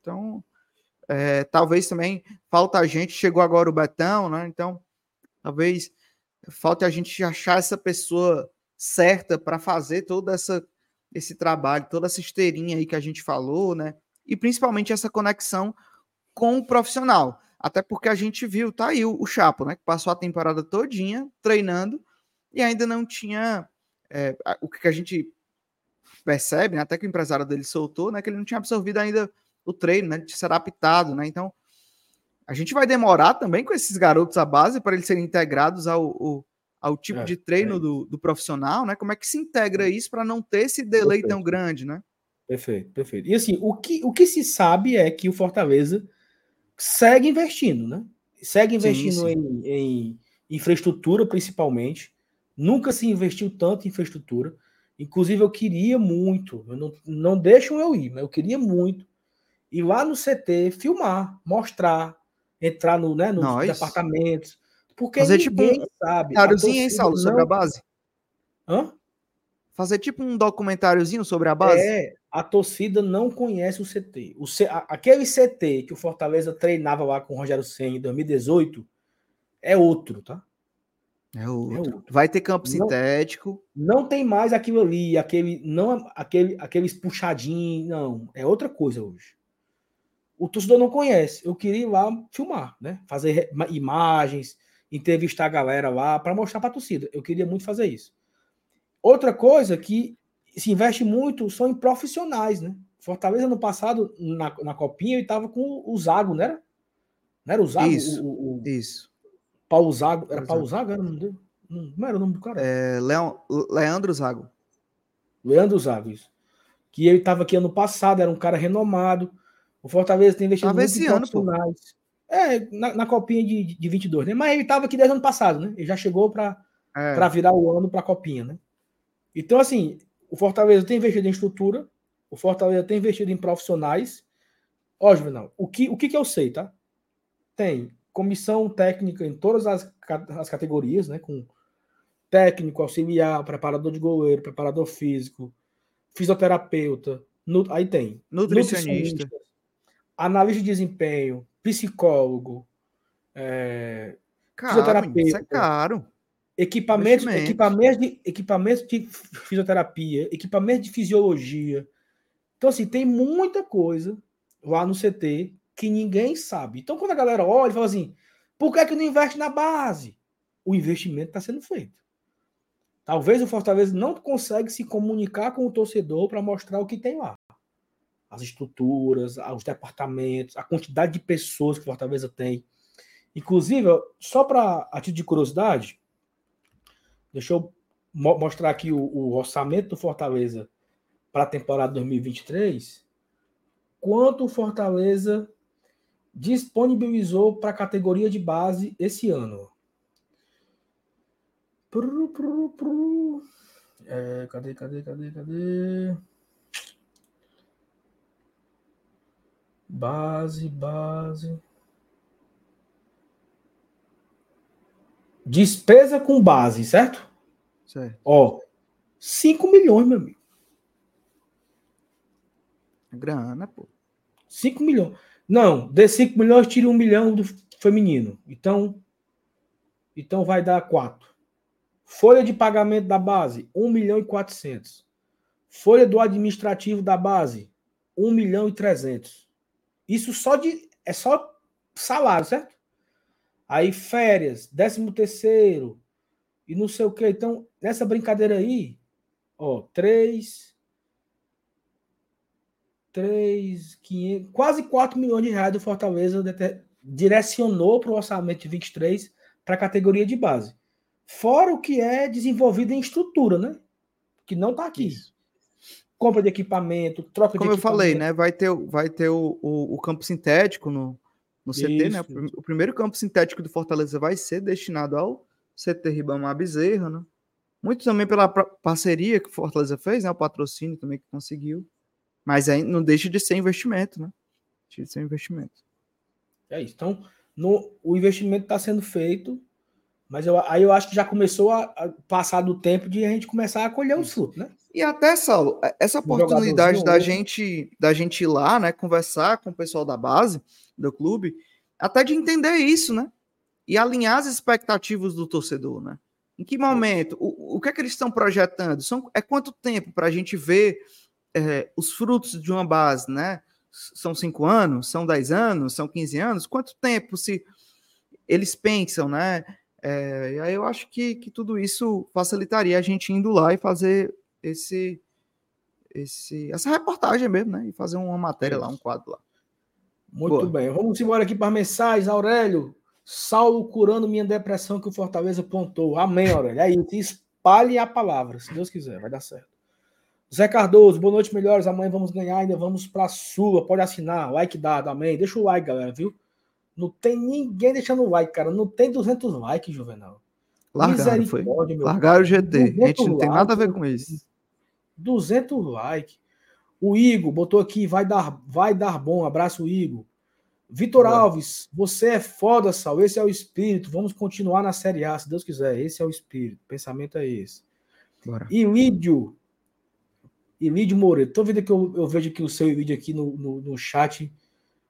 Então, é, talvez também falta a gente, chegou agora o Betão, né? Então, talvez falta a gente achar essa pessoa certa para fazer todo essa, esse trabalho, toda essa esteirinha aí que a gente falou, né? E principalmente essa conexão com o profissional. Até porque a gente viu, tá aí o, o Chapo, né? Que passou a temporada todinha treinando e ainda não tinha é, o que a gente percebe, né? até que o empresário dele soltou, né? Que ele não tinha absorvido ainda o treino, né? De ser adaptado, né? Então, a gente vai demorar também com esses garotos à base para eles serem integrados ao, ao, ao tipo é, de treino é do, do, profissional, né? Como é que se integra isso para não ter esse delay perfeito. tão grande, né? Perfeito, perfeito. E assim, o que, o que se sabe é que o Fortaleza segue investindo, né? Segue investindo sim, sim. Em, em infraestrutura, principalmente. Nunca se investiu tanto em infraestrutura. Inclusive, eu queria muito, eu não, não deixam eu ir, mas eu queria muito ir lá no CT, filmar, mostrar, entrar no, né, nos Nós. departamentos. Porque Fazer tipo ninguém tipo um sabe. Documentáriozinho, hein, Saulo, sobre a base? Hã? Fazer tipo um documentáriozinho sobre a base? É, a torcida não conhece o CT. O C... Aquele CT que o Fortaleza treinava lá com o Rogério Senna em 2018 é outro, tá? É outro. é outro. Vai ter campo não, sintético. Não tem mais aquilo ali, aquele, não, aquele, aqueles puxadinhos, não. É outra coisa hoje o torcedor não conhece. Eu queria ir lá filmar, né? Fazer imagens, entrevistar a galera lá para mostrar para a torcida. Eu queria muito fazer isso. Outra coisa que se investe muito são em profissionais, né? Fortaleza no passado, na, na Copinha, ele estava com o Zago, não era? Não era o Zago? Isso. O, o, isso. Paulo Zago. Era Paulo Zago? Era o nome dele? Não, era o nome do cara. É, Leon, Leandro Zago. Leandro Zago, isso. Que ele estava aqui ano passado, era um cara renomado o Fortaleza tem investido muito em profissionais. É, na, na copinha de, de 22, né? Mas ele estava aqui desde ano passado, né? Ele já chegou para é. virar o ano para a copinha, né? Então, assim, o Fortaleza tem investido em estrutura, o Fortaleza tem investido em profissionais. Ó, Juvenal, o que, o que, que eu sei, tá? Tem comissão técnica em todas as, as categorias, né? Com técnico, auxiliar, preparador de goleiro, preparador físico, fisioterapeuta, no, aí tem nutricionista, analista de desempenho, psicólogo, é, caro, fisioterapeuta. Isso é caro. Equipamentos, equipamentos, de, equipamentos de fisioterapia, equipamentos de fisiologia. Então, assim, tem muita coisa lá no CT que ninguém sabe. Então, quando a galera olha e fala assim, por que, é que não investe na base? O investimento está sendo feito. Talvez o Fortaleza não consegue se comunicar com o torcedor para mostrar o que tem lá as estruturas, os departamentos, a quantidade de pessoas que o Fortaleza tem. Inclusive, só para a título de curiosidade, deixa eu mo mostrar aqui o, o, orçamento do Fortaleza para a temporada 2023. Quanto o Fortaleza disponibilizou para a categoria de base esse ano? É, cadê, cadê, cadê, cadê? Base, base. Despesa com base, certo? Certo. Ó, 5 milhões, meu amigo. Grana, pô. 5 milhões. Não, de 5 milhões, tira 1 um milhão do feminino. Então, então vai dar 4. Folha de pagamento da base, 1 milhão e 400. Folha do administrativo da base, 1 milhão e 300. Isso só de é só salário, certo? Aí férias, décimo terceiro e não sei o que. Então, nessa brincadeira aí, ó, 3 3 500, quase 4 milhões de reais do Fortaleza direcionou para o orçamento de 23 para a categoria de base. Fora o que é desenvolvido em estrutura, né? Que não está aqui. Isso. Compra de equipamento, troca Como de eu falei, né? Vai ter, vai ter o, o, o campo sintético no, no CT, né? Isso. né? O primeiro campo sintético do Fortaleza vai ser destinado ao CT Ribamar Bezerra, né? Muito também pela parceria que o Fortaleza fez, né? O patrocínio também que conseguiu. Mas aí não deixa de ser investimento, né? Deixa de ser investimento. É isso. Então, no, o investimento está sendo feito mas eu, aí eu acho que já começou a, a, passar do tempo de a gente começar a colher os frutos, né? E até, Saulo, é, essa oportunidade da gente, da gente ir lá, né, conversar com o pessoal da base do clube, até de entender isso, né? E alinhar as expectativas do torcedor, né? Em que momento? O, o que é que eles estão projetando? São, é quanto tempo para a gente ver é, os frutos de uma base, né? São cinco anos? São dez anos? São quinze anos? Quanto tempo se eles pensam, né? É, e aí eu acho que, que tudo isso facilitaria a gente indo lá e fazer esse, esse essa reportagem mesmo, né? E fazer uma matéria lá, um quadro lá. Muito Boa. bem. Vamos embora aqui para mensagens, Aurélio. Saulo curando minha depressão que o Fortaleza pontou. Amém, Aurélio. É isso. Espalhe a palavra, se Deus quiser, vai dar certo. Zé Cardoso, boa noite, melhores. Amanhã vamos ganhar, ainda vamos para a sua. Pode assinar, like dado, amém. Deixa o like, galera, viu? Não tem ninguém deixando like, cara. Não tem 200 likes, Juvenal. Largaram, foi. Largaram o GT. A gente não tem nada a ver com isso. 200 likes. O Igor botou aqui, vai dar, vai dar bom. Abraço, Igor. Vitor Alves, você é foda, Sal. Esse é o espírito. Vamos continuar na Série A, se Deus quiser. Esse é o espírito. O pensamento é esse. Bora. Ilídio. Ilídio Moreira. Toda vida que eu, eu vejo aqui o seu vídeo aqui no, no, no chat,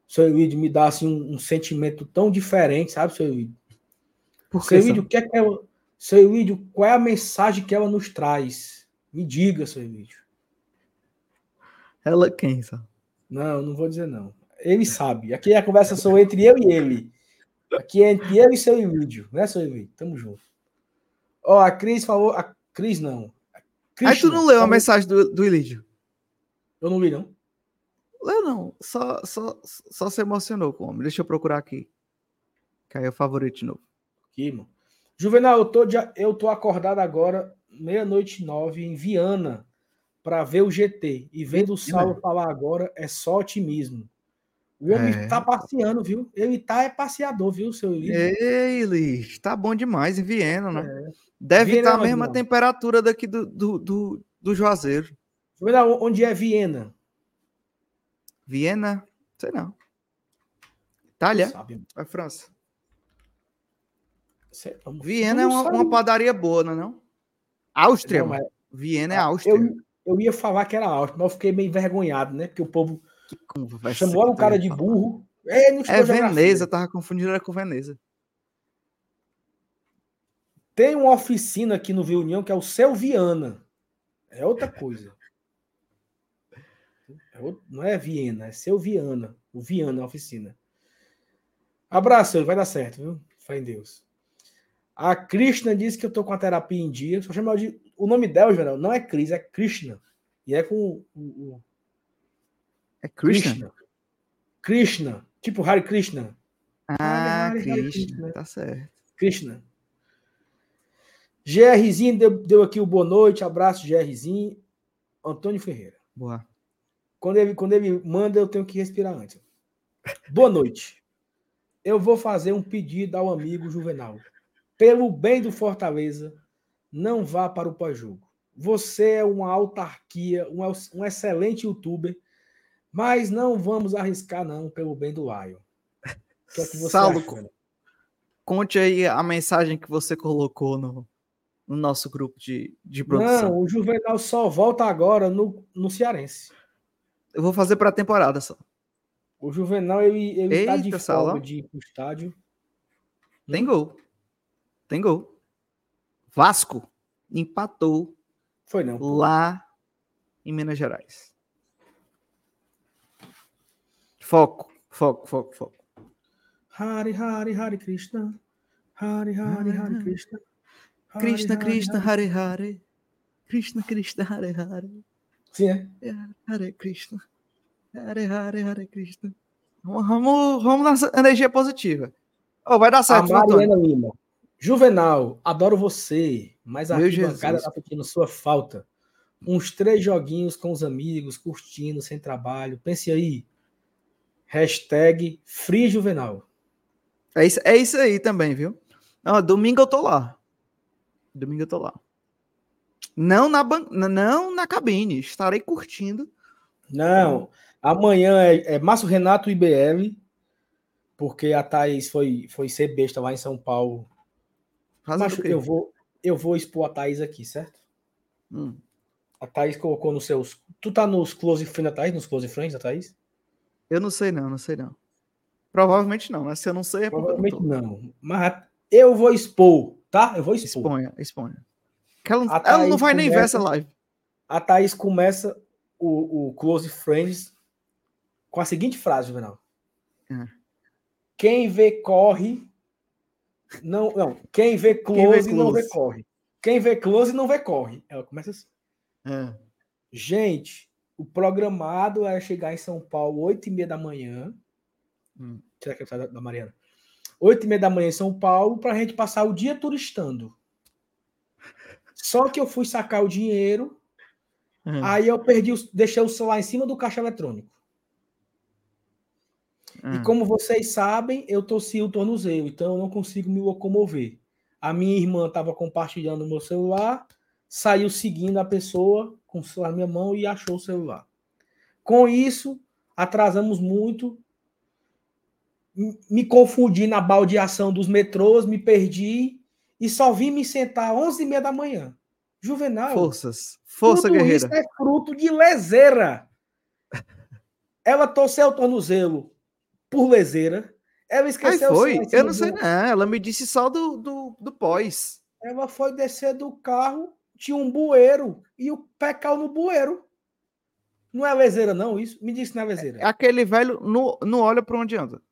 seu Luiz me dá assim, um, um, sentimento tão diferente, sabe, seu Luiz? Por seu Luiz, o que é que ela, seu Luiz, qual é a mensagem que ela nos traz? Me diga, seu Luiz. Ela quem, sabe? Não, não vou dizer não. Ele sabe. Aqui a conversa sou entre eu e ele. Aqui é entre eu e seu Ilídio, né, seu Ilídio? Tamo junto. Ó, a Cris falou. A Cris não. A Aí tu não leu a mensagem do, do Ilídio? Eu não li, não. Leu não, só, só, só se emocionou com o homem. Deixa eu procurar aqui. Caiu o favorito de novo. Aqui, mano. Juvenal, eu tô, eu tô acordado agora, meia-noite nove, em Viana, para ver o GT. E vendo o Saulo falar agora, é só otimismo. O homem é. tá passeando, viu? Ele tá é passeador, viu, seu? Ei, Luiz, tá bom demais em Viena, né? É. Deve Viena estar tá a mesma temperatura daqui do, do, do, do Juazeiro. Onde é Viena? Viena, sei não. Itália? Sabe. É França. Viena é uma, uma, padaria boa, não é não? Áustria, não, mas... Viena é ah, Áustria. Eu, eu ia falar que era Áustria, mas eu fiquei meio envergonhado, né? Porque o povo chamou o cara de burro. É, é Veneza, tava confundindo com Veneza. Tem uma oficina aqui no Viunião que é o Seu Viana. É outra coisa. É não é Viena, é seu Viana. O Viana, a oficina. Abraço, vai dar certo, viu? Fé em Deus. A Krishna disse que eu tô com a terapia em dia. Só chama de. O nome dela, geral, não é Cris, é Krishna. E é com o. o... É Krishna. Krishna. Tipo Hare Krishna. Ah, Hare, Hare, Krishna. Krishna. Tá certo. Krishna. GRzinho deu, deu aqui o boa noite. Abraço, GRzinho. Antônio Ferreira. Boa. Quando ele, quando ele manda, eu tenho que respirar antes. Boa noite. Eu vou fazer um pedido ao amigo Juvenal. Pelo bem do Fortaleza, não vá para o pós-jogo. Você é uma autarquia, um, um excelente youtuber, mas não vamos arriscar, não, pelo bem do Lion. Que é que você Saulo, acha, conte aí a mensagem que você colocou no, no nosso grupo de, de produção. Não, o Juvenal só volta agora no, no Cearense. Eu vou fazer para a temporada só. O Juvenal, ele, ele Eita, tá de folga de ir pro estádio. Tem gol. Tem gol. Vasco empatou Foi não. pô. lá em Minas Gerais. Foco, foco, foco, foco. Hari, Hari, Hari Krishna. Hari, Hari, Hari Krishna. Hari, Krishna, Hari, Krishna, Hari- Hare Hare. Krishna, Krishna, Hare Hare. Sim, é. Hare Krishna. Hare Hare, Hare Krishna. Vamos, vamos, vamos nessa energia positiva. Oh, vai dar A certo, Antônio? Mariana Lima. Juvenal, adoro você, mas a Meu arquibancada Jesus. tá pedindo sua falta. Uns três joguinhos com os amigos, curtindo, sem trabalho. Pense aí. Hashtag Free Juvenal. É isso, é isso aí também, viu? Domingo eu tô lá. Domingo eu tô lá. Não na, ban... não na cabine. Estarei curtindo. Não, amanhã é, é Márcio Renato e BL, porque a Thaís foi, foi ser besta lá em São Paulo. Eu vou, eu vou expor a Thaís aqui, certo? Hum. A Thaís colocou nos seus. Tu tá nos close friends da Thaís? Nos close friends da Thaís? Eu não sei não, não sei não. Provavelmente não, né? Se eu não sei é Provavelmente não. Mas eu vou expor, tá? Eu vou expor. Exponha, exponha. Que ela, ela não vai nem ver começa- essa live. A Thaís começa o, o Close Friends com a seguinte frase, Juvenal. Ah. Quem vê corre. Não, não. Quem vê vê close, não vê corre. Quem vê close não vê corre. Ela começa assim. É. Gente, o programado é chegar em São Paulo 8 e meia da manhã. Hum. Será que é da da Mariana? 8 e meia da manhã em São Paulo para a gente passar o dia turistando. Só que eu fui sacar o dinheiro, É. aí eu perdi, o- deixei o celular em cima do caixa eletrônico. É. E como vocês sabem, eu torci o tornozelo, então eu não consigo me locomover. A minha irmã estava compartilhando o meu celular, saiu seguindo a pessoa com o celular na minha mão e achou o celular. Com isso, atrasamos muito. Me confundi na baldeação dos metrôs, me perdi e só vim me sentar às 11h30 da manhã. Juvenal, Forças. Força, guerreira. isso é fruto de leseira. Ela torceu o tornozelo por leseira. Ela Aí esqueceu o foi. Eu não sei, não. Ela me disse só do, do, do pós. Ela foi descer do carro, tinha um bueiro e o pé caiu no bueiro. Não é leseira, não, isso? Me disse que não é leseira. Aquele velho não, não olha pra onde anda.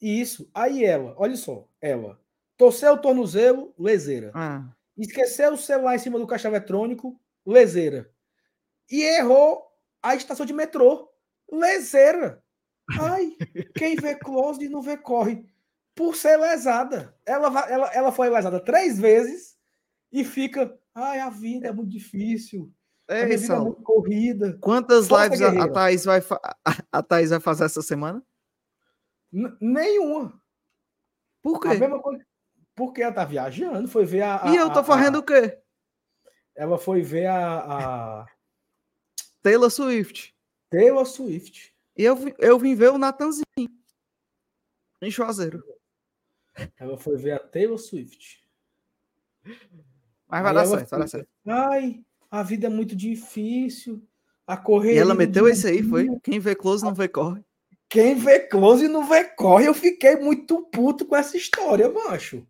Isso. Aí ela, olha só, ela torceu o tornozelo, leseira. Ah. Esqueceu o celular em cima do caixa eletrônico, leseira. E errou a estação de metrô, leseira. Ai, quem vê close não vê corre. Por ser lesada. Ela, ela, ela foi lesada três vezes e fica. Ai, a vida é muito difícil. A Ei, minha vida é muito corrida. Quantas Força, lives a, a. Thaís vai a, a Thaís vai fazer essa semana? N- nenhuma. Por A quê? mesma coisa. Porque ela tá viajando, foi ver a. a- E eu tô a- fazendo a- o quê? ela foi ver a, a Taylor Swift. Taylor Swift. E eu, vim- eu vim ver o Natanzinho. Em Juazeiro. Ela foi ver a Taylor Swift. Mas vai dar certo, vai dar certo. Ai, a vida é muito difícil. A correria. E ela do meteu esse aí, foi? Quem vê close não vê corre. Quem vê close não vê corre. Eu fiquei muito puto com essa história, macho.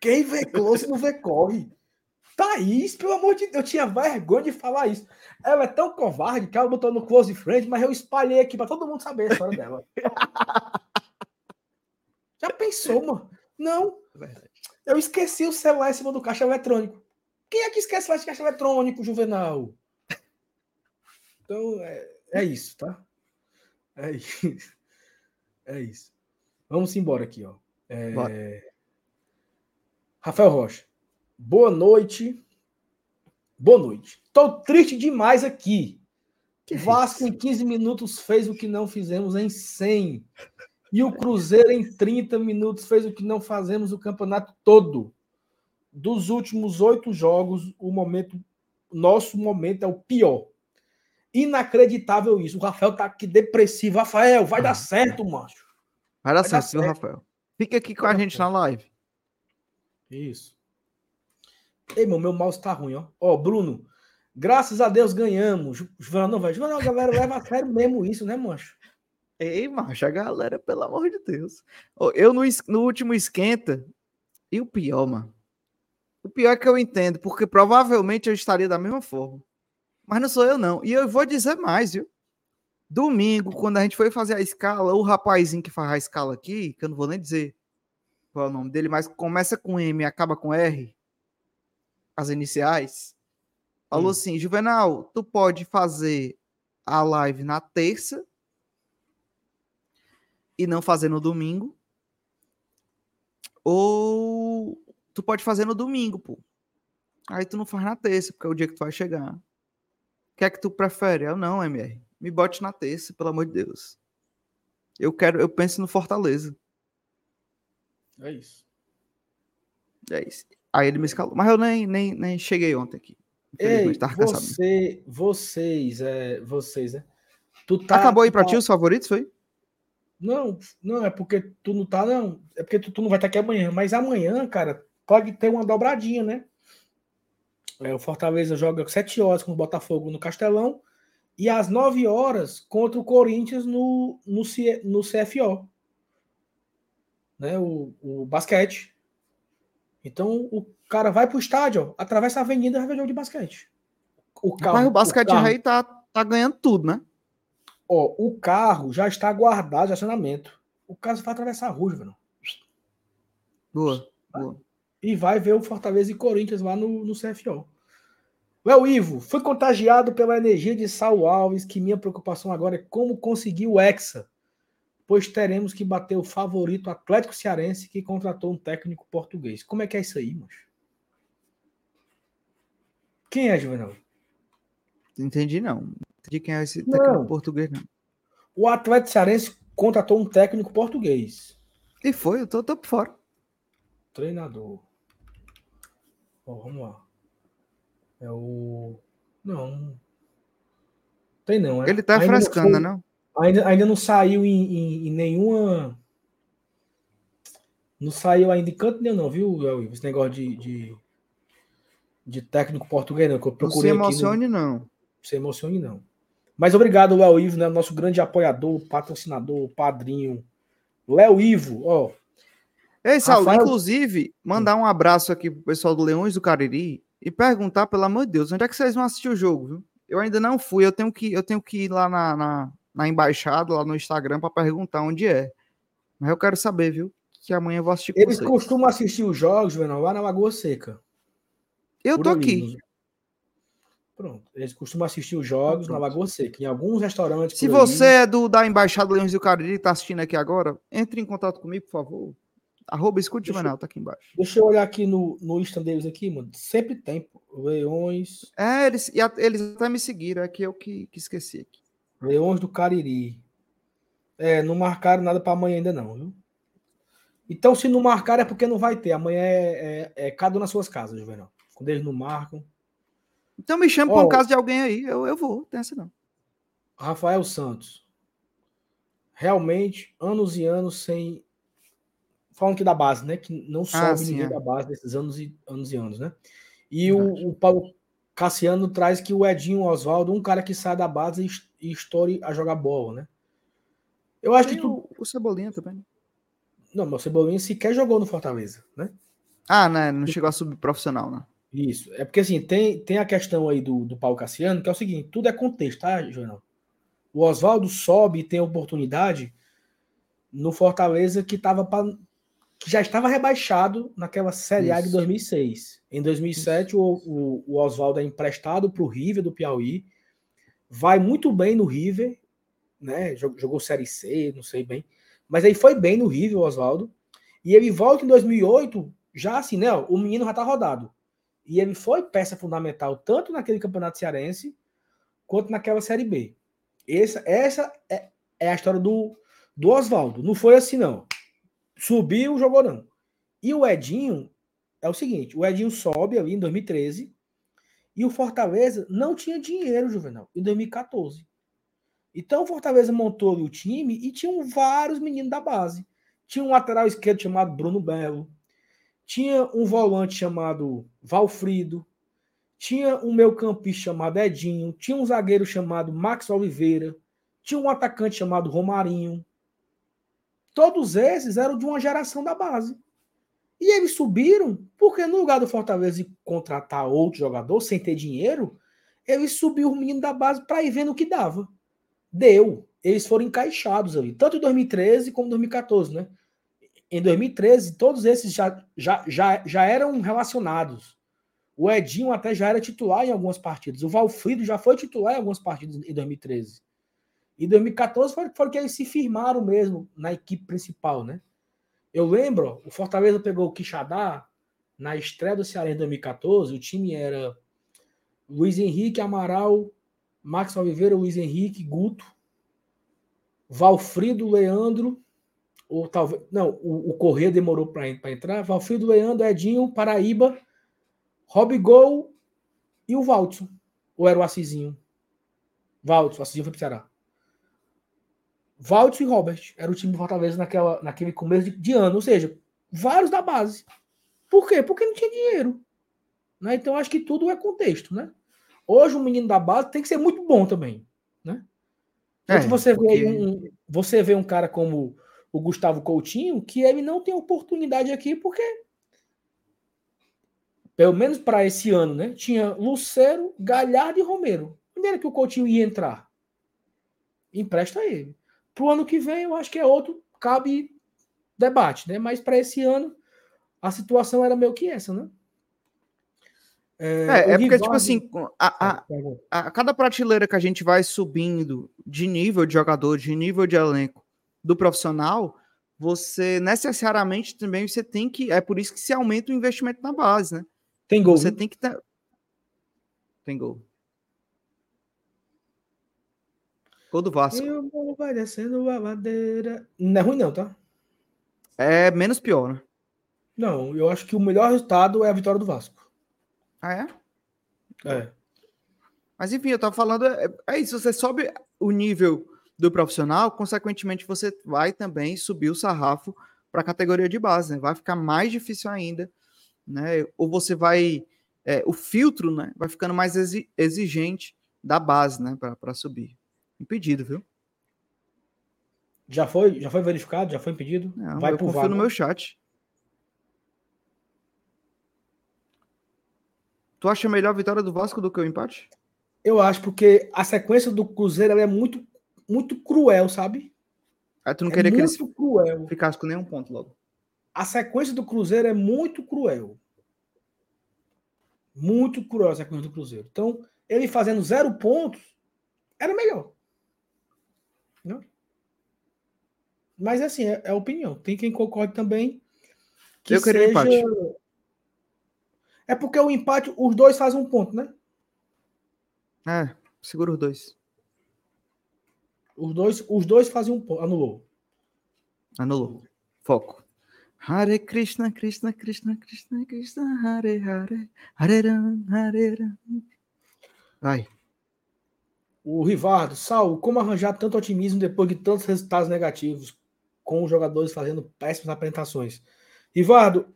Quem vê close não vê corre. Thaís, pelo amor de Deus, eu tinha vergonha de falar isso. Ela é tão covarde que ela botou no close friend, mas eu espalhei aqui para todo mundo saber a história dela. Já pensou, mano? Não. Eu esqueci o celular em cima do caixa eletrônico. Quem é que esquece o caixa eletrônico, Juvenal? Então, é, é isso, tá? É isso. É isso. Vamos embora aqui, ó. É. Rafael Rocha. Boa noite. Boa noite. Tô triste demais aqui. Que Vasco isso? em 15 minutos fez o que não fizemos em 100. E o Cruzeiro em 30 minutos fez o que não fazemos o campeonato todo. Dos últimos oito jogos, o momento, nosso momento é o pior. Inacreditável isso. O Rafael tá aqui depressivo. Rafael, vai dar certo, macho. Vai dar Vai dar certo, certo. Rafael? Fica aqui com a dar gente na live. Isso. Ei, meu, meu mouse tá ruim, ó. Ó, Bruno, graças a Deus ganhamos. Juvenal não vai. Juvenal, a galera leva a sério mesmo isso, né, mancho? Ei, macho, a galera, pelo amor de Deus. Eu no, no último esquenta, e o pior, mano. O pior é que eu entendo, porque provavelmente eu estaria da mesma forma. Mas não sou eu, não. E eu vou dizer mais, viu? Domingo, quando a gente foi fazer a escala, o rapazinho que faz a escala aqui, que eu não vou nem dizer qual é o nome dele, mas começa com M e acaba com R, as iniciais, falou hum. assim: Juvenal, tu pode fazer a live na terça e não fazer no domingo. Ou tu pode fazer no domingo, pô. Aí tu não faz na terça, porque é o dia que tu vai chegar. O que é que tu prefere? Eu não, MR. Me bote na terça, pelo amor de Deus. Eu quero, eu penso no Fortaleza. É isso. É isso. Aí ele me escalou. Mas eu nem, nem, nem cheguei ontem aqui. Ei, você, vocês, é, vocês, né? Tu tá, Acabou aí pra tá... ti os favoritos, foi? Não, não, é porque tu não tá, não. É porque tu, tu não vai estar aqui amanhã. Mas amanhã, cara, pode ter uma dobradinha, né? É, o Fortaleza joga 7 horas com o Botafogo no Castelão e às 9 horas contra o Corinthians no, no, C, no CFO. Né? O, o basquete. Então o cara vai pro estádio, ó, atravessa a avenida e vai ver jogo de basquete. O carro, Mas o basquete o carro, aí tá, tá ganhando tudo, né? Ó, o carro já está guardado de acionamento. O carro vai atravessar a rua, velho. Boa, boa. E vai ver o Fortaleza e Corinthians lá no, no CFO. Léo Ivo, fui contagiado pela energia de Sal Alves, que minha preocupação agora é como conseguir o Hexa, pois teremos que bater o favorito Atlético Cearense, que contratou um técnico português. Como é que é isso aí, macho? Quem é, Juvenal? Entendi, não de quem é esse técnico não. português, não. O Atlético Cearense contratou um técnico português. E foi, eu tô, tô por fora. Treinador. Oh, vamos lá. É o. Não. Tem não, é? Ele tá ainda frescando, foi... não? Ainda, ainda não saiu em, em, em, nenhuma. Não saiu ainda em canto nenhum, não, viu, Esse negócio de, de, de técnico português, não. Que eu procurei não se emocione, no... não. Se emocione, não. Mas obrigado, Léo Ivo, né? Nosso grande apoiador, patrocinador, padrinho. Léo Ivo, ó. Ei, Saulo, Rafael... inclusive, mandar um abraço aqui pro pessoal do Leões do Cariri e perguntar, pelo amor de Deus, onde é que vocês vão assistir o jogo, viu? Eu ainda não fui, eu tenho que, eu tenho que ir lá na, na, na embaixada, lá no Instagram, para perguntar onde é. Mas eu quero saber, viu? Que amanhã eu vou assistir Eles vocês. costumam assistir os jogos, Venal, lá na Lagoa Seca. Eu tô ali, aqui. Pronto. Eles costumam assistir os jogos na Lagoa Seca, em alguns restaurantes. Se você é do, da Embaixada Leões do Cariri e está assistindo aqui agora, entre em contato comigo, por favor. Arroba escute Manel, tá aqui embaixo. Deixa eu olhar aqui no, no Insta deles aqui, mano. Sempre tem, Leões. É, eles, eles até me seguiram, é que eu que, que esqueci aqui. Leões do Cariri. É, não marcaram nada para amanhã ainda não, viu? Então, se não marcar é porque não vai ter. Amanhã é, é, é cada um nas suas casas, Juvenal. Quando eles não marcam. Então me chama oh, para um caso de alguém aí, eu, eu vou, tem essa não. Rafael Santos. Realmente, anos e anos sem. Falando que da base, né? Que não ah, sobe ah, sim, ninguém é. da base desses anos e anos e anos, né? E o, o, Paulo Cassiano traz que o Edinho Oswaldo, um cara que sai da base e, estoure a jogar bola, né? Eu acho Tem que tu... o, o Cebolinha também. Não, mas o Cebolinha sequer jogou no Fortaleza, né? Ah, né? Não chegou a subir profissional, né? Isso. É porque assim, tem, tem a questão aí do, do Paulo Cassiano, que é o seguinte: tudo é contexto, tá, João? O Oswaldo sobe e tem oportunidade no Fortaleza que tava pra, que já estava rebaixado naquela Série A de 2006. Em 2007, o, o, o Oswaldo é emprestado para o River do Piauí, vai muito bem no River, né? Jogou, jogou Série C, não sei bem, mas aí foi bem no River, o Oswaldo, e ele volta em 2008, já assim, né? O menino já tá rodado. E ele foi peça fundamental tanto naquele campeonato cearense quanto naquela Série B. Essa, essa é, é a história do, do Oswaldo. Não foi assim, não. Subiu, jogou não. E o Edinho é o seguinte: o Edinho sobe ali em 2013 e o Fortaleza não tinha dinheiro, Juvenal, em 2014. Então o Fortaleza montou o time e tinham vários meninos da base. Tinha um lateral esquerdo chamado Bruno Belo, tinha um volante chamado Valfrido, tinha um meio campista chamado Edinho, tinha um zagueiro chamado Max Oliveira, tinha um atacante chamado Romarinho. Todos esses eram de uma geração da base. E eles subiram porque no lugar do Fortaleza contratar outro jogador sem ter dinheiro, eles subiu o menino da base para ir vendo o que dava. Deu. Eles foram encaixados ali, tanto em 2013 como em 2014, né? Em 2013, todos esses já, já, já, já eram relacionados. O Edinho até já era titular em algumas partidas. O Valfrido já foi titular em algumas partidas em 2013. Em 2014 foi, foi que eles se firmaram mesmo na equipe principal, né? Eu lembro, o Fortaleza pegou o Quixadá na estreia do Ceará em 2014. O time era Luiz Henrique, Amaral, Max Oliveira, Luiz Henrique, Guto, Valfrido, Leandro, ou talvez. Não, o, o Corrêa demorou para entrar. Valfrido, Leandro, Edinho, Paraíba, Robigol e o Valtson. Ou era o Assisinho? Valtson, o Assisinho foi para o Ceará. Valtson e Robert. Era o time do Fortaleza naquela, naquele começo de, de ano. Ou seja, vários da base. Por quê? Porque não tinha dinheiro. Né? Então acho que tudo é contexto, né? Hoje um menino da base tem que ser muito bom também, né? É, você, porque... vê um, você vê um cara como o Gustavo Coutinho que ele não tem oportunidade aqui porque pelo menos para esse ano, né? Tinha Lucero, Galhardo e Romero. Onde era que o Coutinho ia entrar? Empresta ele. Para o ano que vem, eu acho que é outro, cabe debate, né? Mas para esse ano, a situação era meio que essa, né? É, é, é porque, tipo assim, a, a, a, cada prateleira que a gente vai subindo de nível de jogador, de nível de elenco do profissional, você necessariamente também você tem que. É por isso que se aumenta o investimento na base, né? Tem gol. Você tem que ter. Tem gol. Gol do Vasco. vai descendo a madeira. Não é ruim, não, tá? É menos pior, né? Não, eu acho que o melhor resultado é a vitória do Vasco. Ah, é? É. Mas enfim, eu tava falando, é, é isso, você sobe o nível do profissional, consequentemente você vai também subir o sarrafo para a categoria de base, né? Vai ficar mais difícil ainda, né? Ou você vai, é, o filtro, né? Vai ficando mais exigente da base, né? Para subir. Impedido, viu? Já foi, já foi verificado, já foi impedido? Não, vai eu confio no meu chat. Tu acha melhor a vitória do Vasco do que o empate? Eu acho, porque a sequência do Cruzeiro é muito, muito cruel, sabe? Aí tu não é queria que eles cruel. ficassem com nenhum ponto logo. A sequência do Cruzeiro é muito cruel. Muito cruel a sequência do Cruzeiro. Então, ele fazendo zero pontos, era melhor. Não? Mas assim, é, é opinião. Tem quem concorde também. Que Eu queria seja... empate. É porque o empate, os dois fazem um ponto, né? É, segura os dois. Os dois, os dois fazem um ponto. Anulou. Anulou. Foco. Hare Krishna, Krishna, Krishna, Krishna, Krishna, Hare Hare, Hare Ram, Hare Ram. Vai. O Rivardo, Sal, como arranjar tanto otimismo depois de tantos resultados negativos, com os jogadores fazendo péssimas apresentações? Rivardo,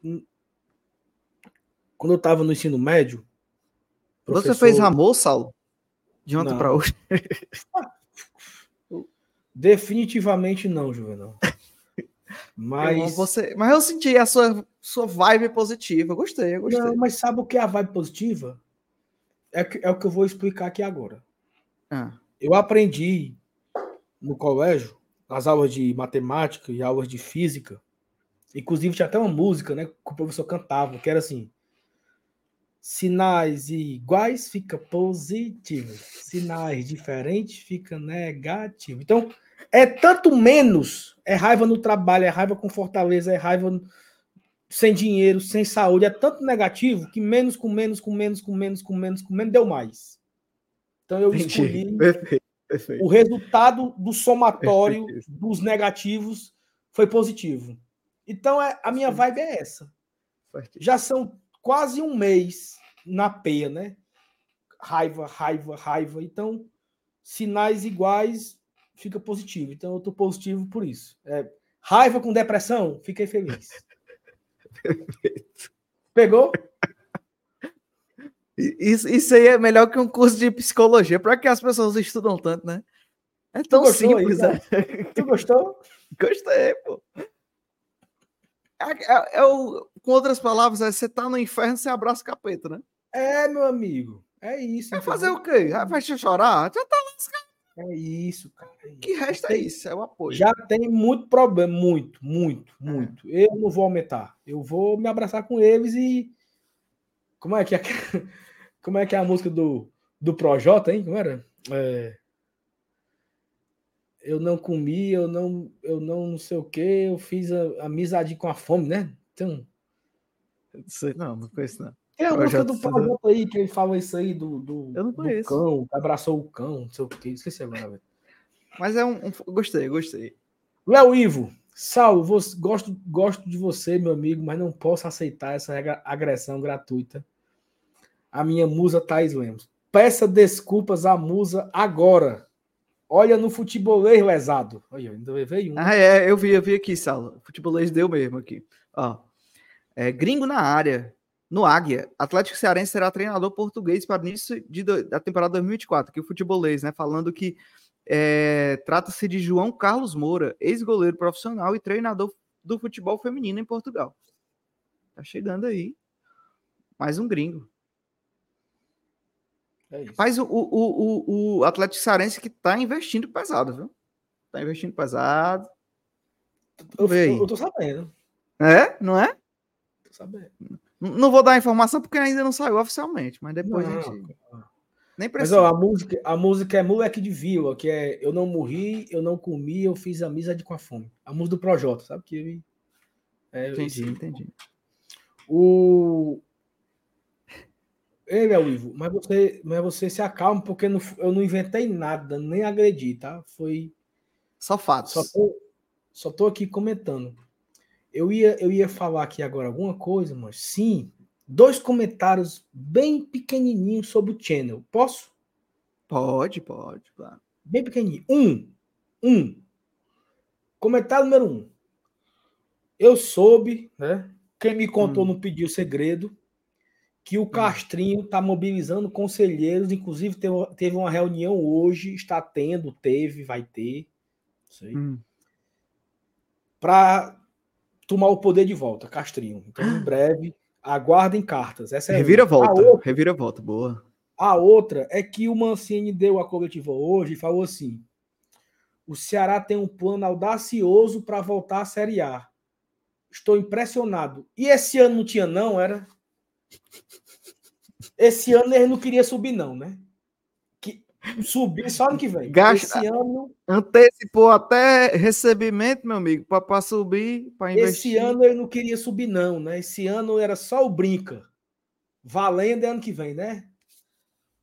quando eu estava no ensino médio. Professor... Você fez Ramon, Saulo? De ontem para hoje? Definitivamente não, Juvenal. Mas. você... mas eu senti a sua, sua vibe positiva. Eu gostei, eu gostei. Não, mas sabe o que é a vibe positiva? É, que, é o que eu vou explicar aqui agora. Ah. Eu aprendi no colégio, nas aulas de matemática e aulas de física. Inclusive tinha até uma música, né? Que o professor cantava, que era assim: Sinais iguais fica positivo. Sinais diferentes fica negativo. Então, é tanto menos. É raiva no trabalho, é raiva com fortaleza, é raiva sem dinheiro, sem saúde. É tanto negativo que menos com menos, com menos, com menos, com menos, com menos, deu mais. Então eu escolhi. Perfeito, perfeito. O resultado do somatório dos negativos foi positivo. Então é, a minha vibe é essa. Já são quase um mês na peia, né? Raiva, raiva, raiva. Então, sinais iguais fica positivo. Então, eu tô positivo por isso. É, raiva com depressão, fiquei feliz. Perfeito. Pegou? Isso, isso aí é melhor que um curso de psicologia. Para que as pessoas estudam tanto, né? É tão simples. Aí, né? Tu gostou? Gostei, pô. É, é, é o, com outras palavras, é você tá no inferno, você abraça o capeta, né? É, meu amigo. É isso. Vai fazer o quê? Vai te chorar? Já tá lascado. É isso, cara. É isso. Que resta é isso, é o apoio. Já tem muito problema, muito, muito, é. muito. Eu não vou aumentar. Eu vou me abraçar com eles e. Como é que é, Como é, que é a música do, do Projota, hein? Como era? É... Eu não comi, eu não, eu não, não sei o que, eu fiz a, amizade com a fome, né? Então. Não sei, não, não conheço, não. É a música do Projota aí, que ele fala isso aí do, do, eu não conheço. do cão, que abraçou o cão, não sei o que, esqueci agora, velho. Mas é um, um. Gostei, gostei. Léo Ivo, Saulo, você, gosto, gosto de você, meu amigo, mas não posso aceitar essa agressão gratuita. A minha musa Thais Lemos. Peça desculpas à musa agora. Olha no futebolês lesado. Olha, ainda veio um. Ah, é, eu vi, eu vi aqui, Saulo. O futebolês deu mesmo aqui. Ó. É, gringo na área. No Águia, Atlético Cearense será treinador português para o início de, da temporada 2024, que o futebolês, né? Falando que é, trata-se de João Carlos Moura, ex-goleiro profissional e treinador do futebol feminino em Portugal. Tá chegando aí. Mais um gringo. É Mas o, o, o, o Atlético Cearense que tá investindo pesado, viu? Tá investindo pesado. Eu, eu, eu tô sabendo. É? Não é? Tô sabendo. Não vou dar informação porque ainda não saiu oficialmente, mas depois não, a gente. Nem precisa. Mas ó, a música, a música é Moleque de Vila, que é Eu não morri, eu não comi, eu fiz amizade com a fome. A música do Projota, sabe? Que. É, entendi, esse... entendi. O. Ei, meu Ivo, mas você, mas você se acalma, porque não, eu não inventei nada, nem agredi, tá? Foi. Só fatos. Só tô, só tô aqui comentando. Eu ia, eu ia falar aqui agora alguma coisa, mas sim, dois comentários bem pequenininhos sobre o channel. Posso? Pode, pode, claro. Bem pequenininho. Um, um. Comentário número um. Eu soube, né? Quem me contou hum. não pediu segredo, que o hum. Castrinho está mobilizando conselheiros, inclusive teve, uma reunião hoje, está tendo, teve, vai ter, sei, hum. para tomar o poder de volta, Castrinho. Então, em breve, aguardem cartas. Essa é revira volta, outra, revira volta, boa. A outra é que o Mancini deu a coletiva hoje e falou assim: o Ceará tem um plano audacioso para voltar à Série A. Estou impressionado. E esse ano não tinha, não, era? Esse ano ele não queria subir, não, né? Subir só ano que vem. Gasta, Esse ano. Antecipou até recebimento, meu amigo, para subir, para investir. Esse ano ele não queria subir, não, né? Esse ano era só o brinca. Valendo é ano que vem, né?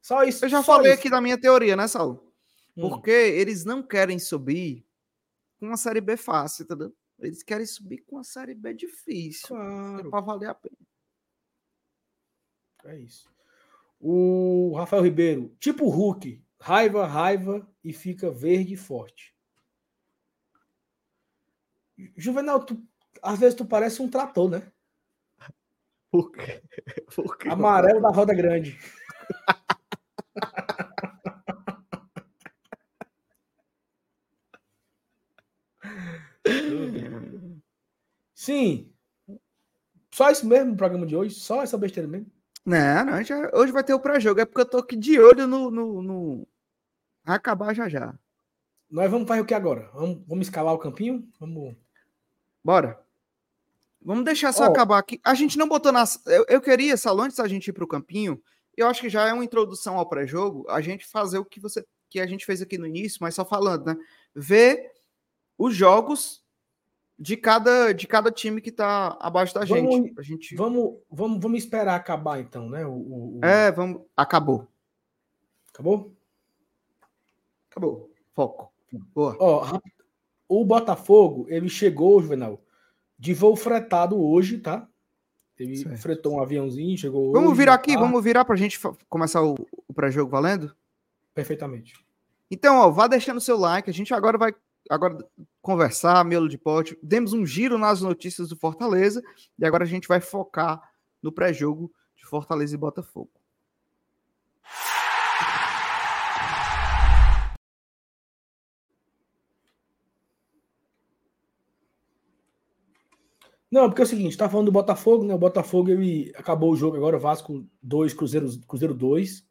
Só isso. Eu já falei isso. aqui da minha teoria, né, Saulo? Hum. Porque eles não querem subir com uma série B fácil, entendeu? Eles querem subir com uma série B difícil. Claro. Para valer a pena. É isso. O Rafael Ribeiro, tipo Hulk, Raiva, raiva e fica verde e forte. Juvenal, tu, às vezes tu parece um trator, né? Por quê? Por quê? Amarelo da roda grande. Sim. Só isso mesmo no programa de hoje? Só essa besteira mesmo? Não, não, já, hoje vai ter o pré-jogo. É porque eu tô aqui de olho no, no, no... acabar já já. Nós vamos fazer o que agora? Vamos, vamos escalar o campinho? Vamos. Bora. Vamos deixar só oh. acabar aqui. A gente não botou nas. Eu, eu queria, Salo, antes da gente ir para o campinho, eu acho que já é uma introdução ao pré-jogo, a gente fazer o que você que a gente fez aqui no início, mas só falando, né? Ver os jogos de cada, de cada time que está abaixo da vamos, gente. Gente. Vamos, vamos, vamos esperar acabar, então, né? O, o... É, vamos. Acabou. Acabou? Acabou. Foco. Boa. Ó, o Botafogo, ele chegou, Juvenal, de voo fretado hoje, tá? Ele certo. fretou um aviãozinho, chegou Vamos hoje, virar aqui, tá? vamos virar para a gente começar o, o pré-jogo valendo? Perfeitamente. Então, ó, vá deixando o seu like. A gente agora vai agora conversar, miolo de pote. Demos um giro nas notícias do Fortaleza e agora a gente vai focar no pré-jogo de Fortaleza e Botafogo. Não, porque é o seguinte, tá falando do Botafogo, né? O Botafogo ele acabou o jogo agora, Vasco 2, Cruzeiro, Cruzeiro 2.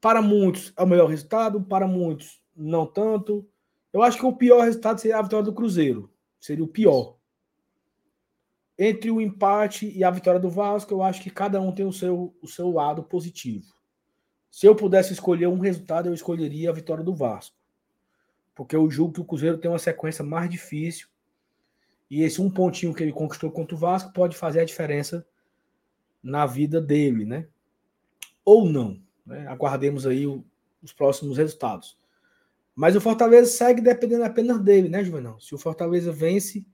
Para muitos é o melhor resultado, para muitos não tanto. Eu acho que o pior resultado seria a vitória do Cruzeiro. Seria o pior. Entre o empate e a vitória do Vasco, eu acho que cada um tem o seu, o seu lado positivo. Se eu pudesse escolher um resultado, eu escolheria a vitória do Vasco. Porque eu julgo que o Cruzeiro tem uma sequência mais difícil e esse um pontinho que ele conquistou contra o Vasco pode fazer a diferença na vida dele, né? Ou não. Né? Aguardemos aí o, os próximos resultados. Mas o Fortaleza segue dependendo apenas dele, né, Juvenal? Se o Fortaleza vence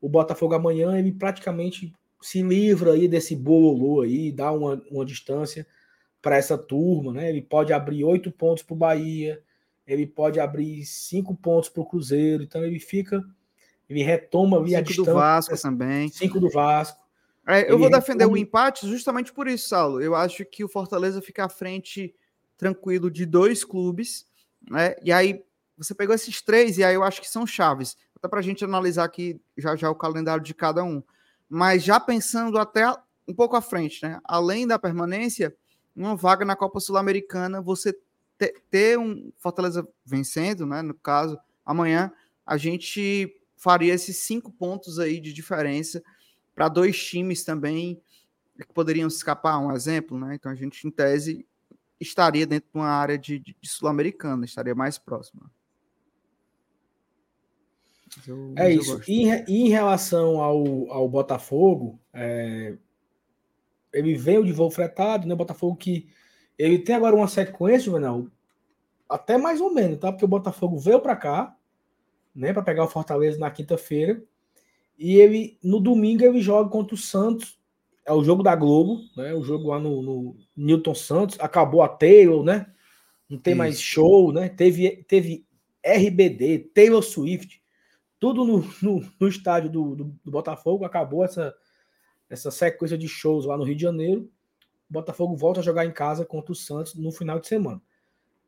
o Botafogo amanhã, ele praticamente se livra aí desse bololô aí, dá uma, uma distância para essa turma, né? Ele pode abrir oito pontos para o Bahia, ele pode abrir cinco pontos para o Cruzeiro, então ele fica ele retoma ali a distância. do Vasco também. Cinco do Vasco. É, eu vou defender retoma... o empate justamente por isso, Saulo. Eu acho que o Fortaleza fica à frente tranquilo de dois clubes, né? E aí você pegou esses três e aí eu acho que são chaves. Até para a gente analisar aqui já já o calendário de cada um. Mas já pensando até um pouco à frente, né? Além da permanência, uma vaga na Copa Sul-Americana, você ter um Fortaleza vencendo, né? No caso, amanhã a gente faria esses cinco pontos aí de diferença para dois times também que poderiam escapar, um exemplo, né? Então a gente, em tese, estaria dentro de uma área de, de, de sul-americana, estaria mais próximo. Eu, é isso. E em, em, relação ao, ao Botafogo, é, ele veio de voo fretado, né? Botafogo que ele tem agora uma sequência, Juvenal, até mais ou menos, tá? Porque o Botafogo veio para cá, né, para pegar o Fortaleza na quinta-feira. E ele no domingo ele joga contra o Santos. É o jogo da Globo, né? O jogo lá no, no Newton Santos. Acabou a Taylor, né? Não tem Isso. mais show, né? Teve, teve RBD, Taylor Swift, tudo no, no, no estádio do, do, do, Botafogo. Acabou essa, essa sequência de shows lá no Rio de Janeiro. O Botafogo volta a jogar em casa contra o Santos no final de semana.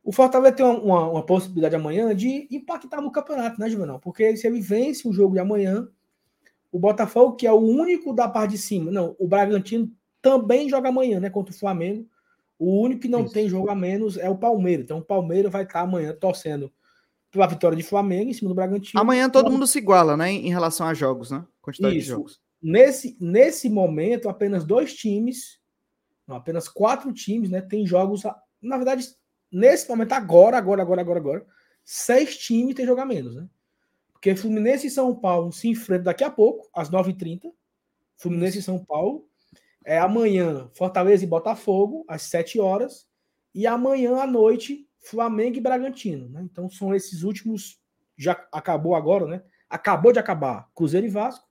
O Fortaleza tem uma, uma, uma, possibilidade amanhã de impactar no campeonato, né, Juvenal? Porque se ele vence o jogo de amanhã, o Botafogo, que é o único da parte de cima, não, o Bragantino também joga amanhã, né, contra o Flamengo. O único que não Isso. tem jogo a menos é o Palmeiras. Então o Palmeiras vai estar amanhã torcendo pela vitória de Flamengo em cima do Bragantino. Amanhã todo mundo se iguala, né, em relação a jogos, né? Quantidade Isso. de jogos. Nesse, nesse momento, apenas dois times, não, apenas quatro times, né, tem jogos, na verdade, nesse momento, agora, agora, agora, agora, agora, seis times têm jogar menos, né? Porque Fluminense e São Paulo se enfrentam daqui a pouco, às 9h30. Fluminense e São Paulo. É amanhã, Fortaleza e Botafogo, às 7 horas. E amanhã à noite, Flamengo e Bragantino. Né? Então são esses últimos. Já acabou agora, né? Acabou de acabar Cruzeiro e Vasco.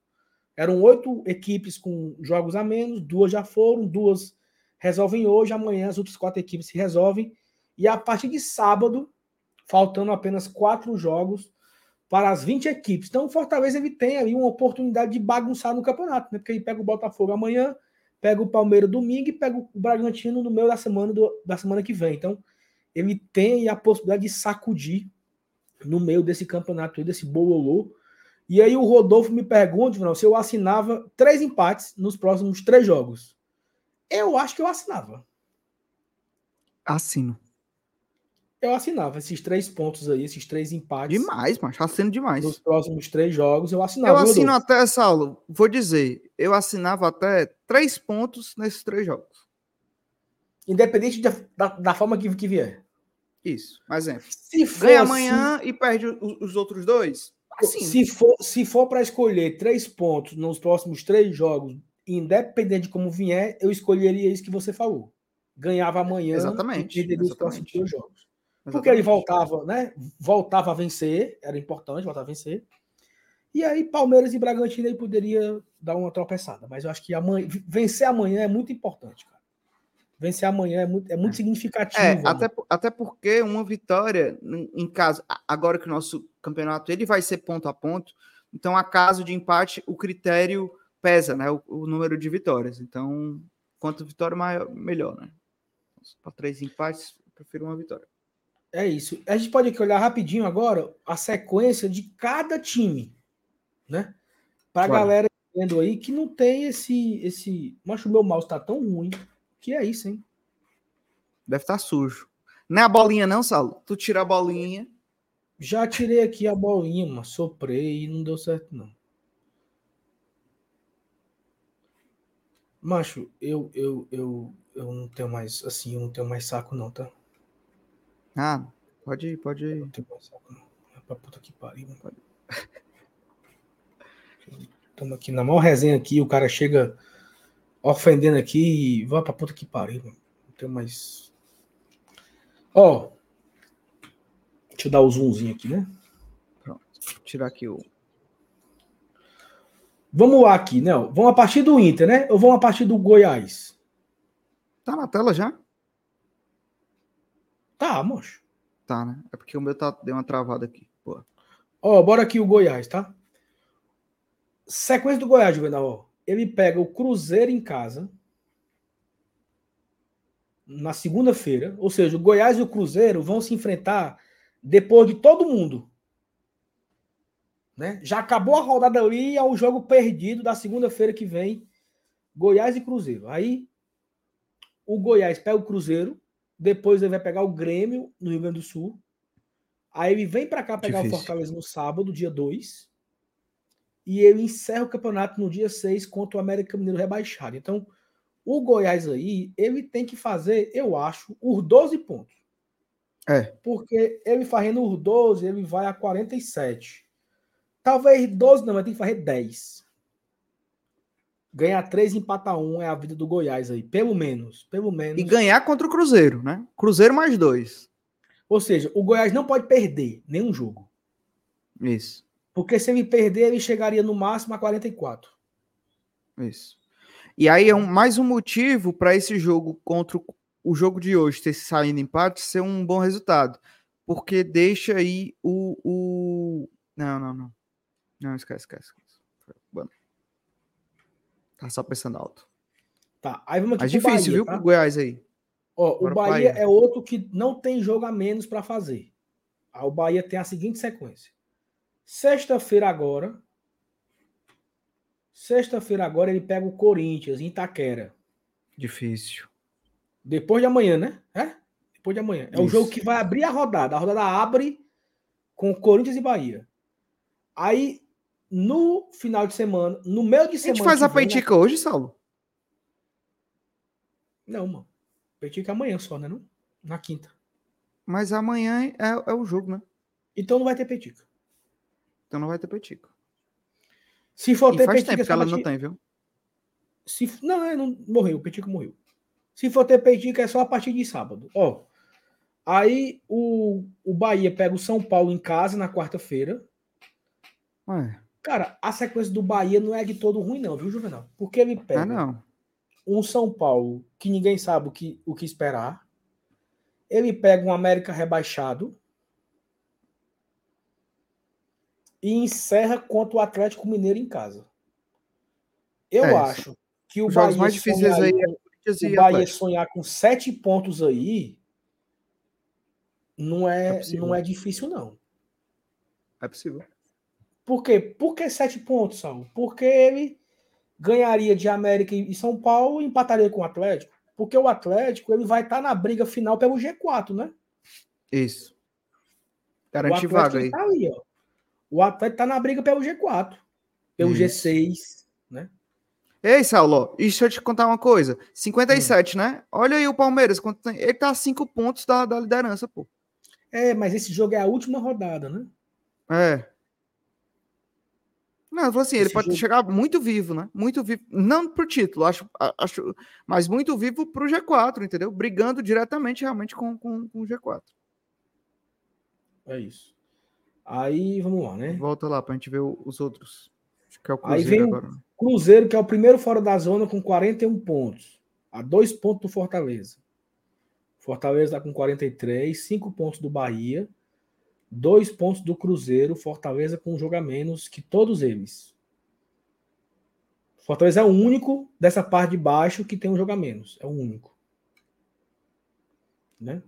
Eram oito equipes com jogos a menos, duas já foram, duas resolvem hoje, amanhã as outras quatro equipes se resolvem e a partir de sábado, faltando apenas quatro jogos para as 20 equipes. Então, o Fortaleza ele tem ali uma oportunidade de bagunçar no campeonato, né? Porque ele pega o Botafogo amanhã, pega o Palmeiras domingo e pega o Bragantino no meio da semana, do, da semana que vem. Então, ele tem a possibilidade de sacudir no meio desse campeonato, desse bololô. E aí o Rodolfo me pergunta, se eu assinava três empates nos próximos três jogos. Eu acho que eu assinava. Assino eu assinava esses três pontos aí, esses três empates. Demais, mas assino demais. Nos próximos três jogos, eu assinava. Eu assino até, Saulo, vou dizer, eu assinava até três pontos nesses três jogos. Independente de, da, da forma que, que vier. Isso, mas é. Se for Ganha assim, amanhã e perde os, os outros dois, assim. Se for, se for para escolher três pontos nos próximos três jogos, independente de como vier, eu escolheria isso que você falou. Ganhava amanhã exatamente, e perderia os próximos dois jogos. Porque ele voltava, né? Voltava a vencer, era importante voltar a vencer. E aí, Palmeiras e Bragantino aí poderia dar uma tropeçada. Mas eu acho que amanhã, vencer amanhã é muito importante, cara. Vencer amanhã é muito, é muito é. significativo. É, até, até porque uma vitória em casa, agora que o nosso campeonato ele vai ser ponto a ponto, então a caso de empate, o critério pesa, né? O, o número de vitórias. Então, quanto vitória maior, melhor, né? Para três empates, eu prefiro uma vitória. É isso. A gente pode aqui olhar rapidinho agora a sequência de cada time, né? Para a galera vendo aí que não tem esse. esse... Mas o meu mouse tá tão ruim. Que é isso, hein? Deve estar tá sujo. Não é a bolinha, não, Saulo? Tu tira a bolinha. Já tirei aqui a bolinha, mas soprei e não deu certo, não. Macho, eu, eu, eu, eu não tenho mais, assim, eu não tenho mais saco, não, tá? Ah, pode ir, pode ir. É pra puta que pariu, pode. Estamos aqui na maior resenha aqui, o cara chega ofendendo aqui e vai pra puta que pariu, mano. Não tenho mais. Ó, deixa eu dar o zoomzinho aqui, né? Pronto. Vou tirar aqui o Vamos lá aqui, né? Vamos a partir do Inter, né? Ou vamos a partir do Goiás? Tá na tela já? Tá, moço. Tá, né? É porque o meu tá, deu uma travada aqui. Ó, bora aqui o Goiás, tá? Sequência do Goiás, Juvenal. Ele pega o Cruzeiro em casa na segunda-feira. Ou seja, o Goiás e o Cruzeiro vão se enfrentar depois de todo mundo. Né? Já acabou a rodada ali, é o jogo perdido da segunda-feira que vem, Goiás e Cruzeiro. Aí o Goiás pega o Cruzeiro, depois ele vai pegar o Grêmio no Rio Grande do Sul. Aí ele vem para cá pegar Difícil. o Fortaleza no sábado, dia 2. E ele encerra o campeonato no dia 6 contra o América Mineiro rebaixado. Então, o Goiás aí, ele tem que fazer, eu acho, os 12 pontos. É. Porque ele fazendo os 12, ele vai a 47. Talvez 12 não, mas tem que fazer 10. Ganhar 3 e empatar 1 é a vida do Goiás aí. Pelo menos. Pelo menos. E ganhar contra o Cruzeiro, né? Cruzeiro mais 2. Ou seja, o Goiás não pode perder nenhum jogo. Isso. Porque se ele perder, ele chegaria no máximo a 44. Isso. E aí é um, mais um motivo para esse jogo contra o, o, jogo de hoje ter saído empate ser um bom resultado. Porque deixa aí o. o... Não, não, não. Não, esquece, esquece. Tá só pensando alto. Tá, aí vamos aqui Mas difícil, Bahia, viu, tá? pro Goiás aí. Ó, o Bahia, Bahia, é outro que não tem jogo a menos para fazer. Aí o Bahia tem a seguinte sequência. Sexta-feira agora. Sexta-feira agora ele pega o Corinthians em Itaquera. Difícil. Depois de amanhã, né? É? Depois de amanhã. É Isso. o jogo que vai abrir a rodada. A rodada abre com Corinthians e Bahia. Aí no final de semana, no meio de semana. A gente faz a peitica hoje, Saulo? Não, mano. Peitica amanhã só, né? Não? Na quinta. Mas amanhã é, é o jogo, né? Então não vai ter peitica. Então não vai ter peitica. Se for e ter faz peitica. tempo que ela não tem, viu? Se, não, é, não, morreu. O peitica morreu. Se for ter peitica é só a partir de sábado. Ó. Aí o, o Bahia pega o São Paulo em casa na quarta-feira. Ué. Cara, a sequência do Bahia não é de todo ruim, não, viu, Juvenal? Porque ele pega ah, não. um São Paulo que ninguém sabe o que, o que esperar. Ele pega um América rebaixado. E encerra contra o Atlético Mineiro em casa. Eu é, acho que o Os Bahia, mais difíceis aí é o Bahia sonhar com sete pontos aí não é, é não é difícil, não. É possível. Por quê? Por que sete pontos, Saulo? Porque ele ganharia de América e São Paulo e empataria com o Atlético. Porque o Atlético ele vai estar tá na briga final pelo G4, né? Isso. Garantir vaga aí. Tá ali, ó. O Atlético tá na briga pelo G4, pelo Isso. G6, né? Ei, Saulo, e deixa eu te contar uma coisa. 57, hum. né? Olha aí o Palmeiras, ele tá a 5 pontos da, da liderança, pô. É, mas esse jogo é a última rodada, né? É. Não, eu assim, ele pode jogo... chegar muito vivo, né? Muito vivo. Não pro título, acho, acho mas muito vivo pro G4, entendeu? Brigando diretamente realmente com, com, com o G4. É isso. Aí, vamos lá, né? Volta lá pra gente ver os outros. Acho que é o Cruzeiro Aí vem agora. o Cruzeiro, que é o primeiro fora da zona com 41 pontos. A dois pontos do Fortaleza. Fortaleza tá com 43, 5 pontos do Bahia dois pontos do Cruzeiro, Fortaleza com um jogo a menos que todos eles. Fortaleza é o único dessa parte de baixo que tem um jogo a menos. É o único. Né?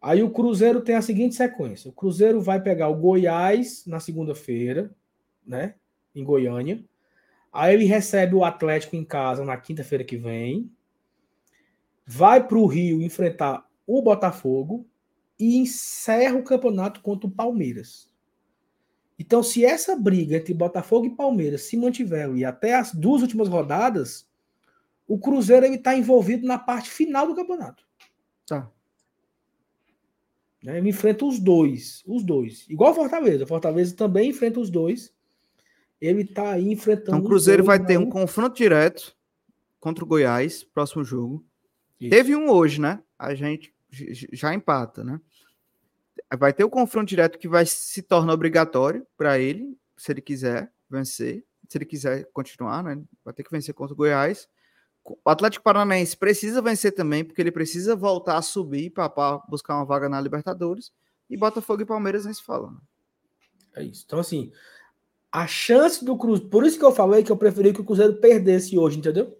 Aí o Cruzeiro tem a seguinte sequência: o Cruzeiro vai pegar o Goiás na segunda-feira, né? Em Goiânia. Aí ele recebe o Atlético em casa na quinta-feira que vem. Vai para o Rio enfrentar o Botafogo e encerra o campeonato contra o Palmeiras. Então, se essa briga entre Botafogo e Palmeiras se mantiver e até as duas últimas rodadas, o Cruzeiro está envolvido na parte final do campeonato. Tá. Né? Ele enfrenta os dois. Os dois. Igual Fortaleza. Fortaleza também enfrenta os dois. Ele está aí enfrentando. Então, o Cruzeiro vai ter um confronto direto contra o Goiás, próximo jogo. Isso. Teve um hoje, né? A gente já empata, né? Vai ter o confronto direto que vai se tornar obrigatório para ele, se ele quiser vencer, se ele quiser continuar, né? Vai ter que vencer contra o Goiás. O Atlético Paranaense precisa vencer também, porque ele precisa voltar a subir para buscar uma vaga na Libertadores. E Botafogo e Palmeiras nem se falam. Né? É isso. Então, assim, a chance do Cruzeiro. Por isso que eu falei que eu preferi que o Cruzeiro perdesse hoje, entendeu?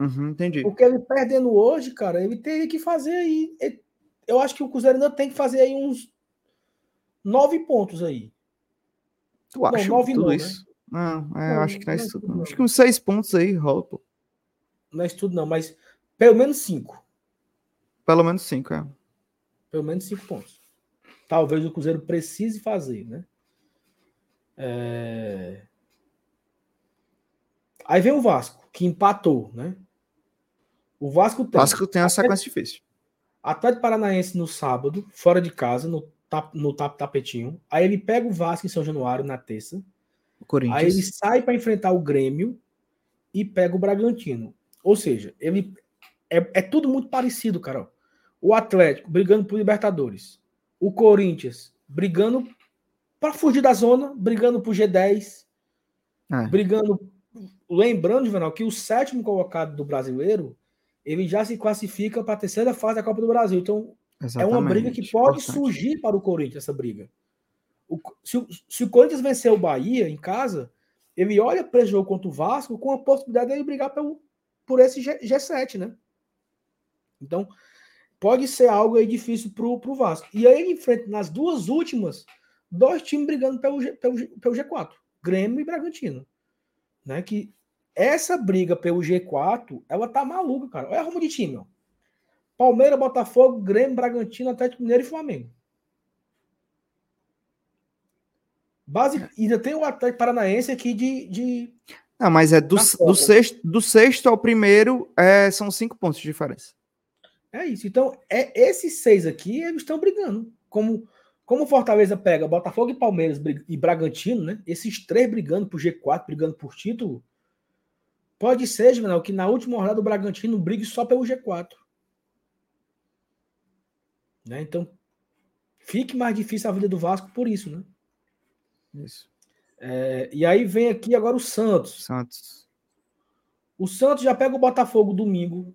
Uhum, entendi. Porque ele perdendo hoje, cara, ele teria que fazer aí. Eu acho que o Cruzeiro ainda tem que fazer aí uns nove pontos aí. Tu acha não, nove tudo não, isso? Né? Não, é, não, acho que não é isso. Acho que uns seis pontos aí rola, pô. Não é isso tudo, não, mas pelo menos cinco. Pelo menos cinco, é. Pelo menos cinco pontos. Talvez o Cruzeiro precise fazer, né? É... Aí vem o Vasco, que empatou, né? O Vasco tem. Vasco tem uma sequência difícil. Atlético Paranaense no sábado, fora de casa, no, tap, no tap, tapetinho. Aí ele pega o Vasco em São Januário na terça. Aí ele sai para enfrentar o Grêmio e pega o Bragantino. Ou seja, ele é, é tudo muito parecido, cara. O Atlético brigando por Libertadores. O Corinthians brigando para fugir da zona, brigando por G10. É. Brigando. Lembrando, Juvenal, que o sétimo colocado do brasileiro ele já se classifica para a terceira fase da Copa do Brasil. Então, Exatamente. é uma briga que pode Importante. surgir para o Corinthians, essa briga. O, se, se, o Corinthians vencer o Bahia em casa, ele olha para o jogo contra o Vasco com a possibilidade de ele brigar pelo, por esse G, G7, né? Então, pode ser algo aí difícil para o Vasco. E aí ele enfrenta nas duas últimas, dois times brigando pelo, G, pelo, pelo G4, Grêmio e Bragantino. Né? Que essa briga pelo G4, ela tá maluca, cara. Olha a rumo de time, ó. Palmeiras, Botafogo, Grêmio, Bragantino, Atlético Mineiro e Flamengo. Base, ainda tem o Atlético Paranaense aqui de. de... Não, mas é do, do, sexto, do sexto ao primeiro é, são cinco pontos de diferença. É isso. Então, é esses seis aqui, eles estão brigando. Como, como Fortaleza pega Botafogo e Palmeiras e Bragantino, né? Esses três brigando por G4, brigando por título. Pode ser, Juvenal, que na última rodada o Bragantino brigue só pelo G4. Né? Então, fique mais difícil a vida do Vasco por isso, né? Isso. É, e aí vem aqui agora o Santos. Santos. O Santos já pega o Botafogo domingo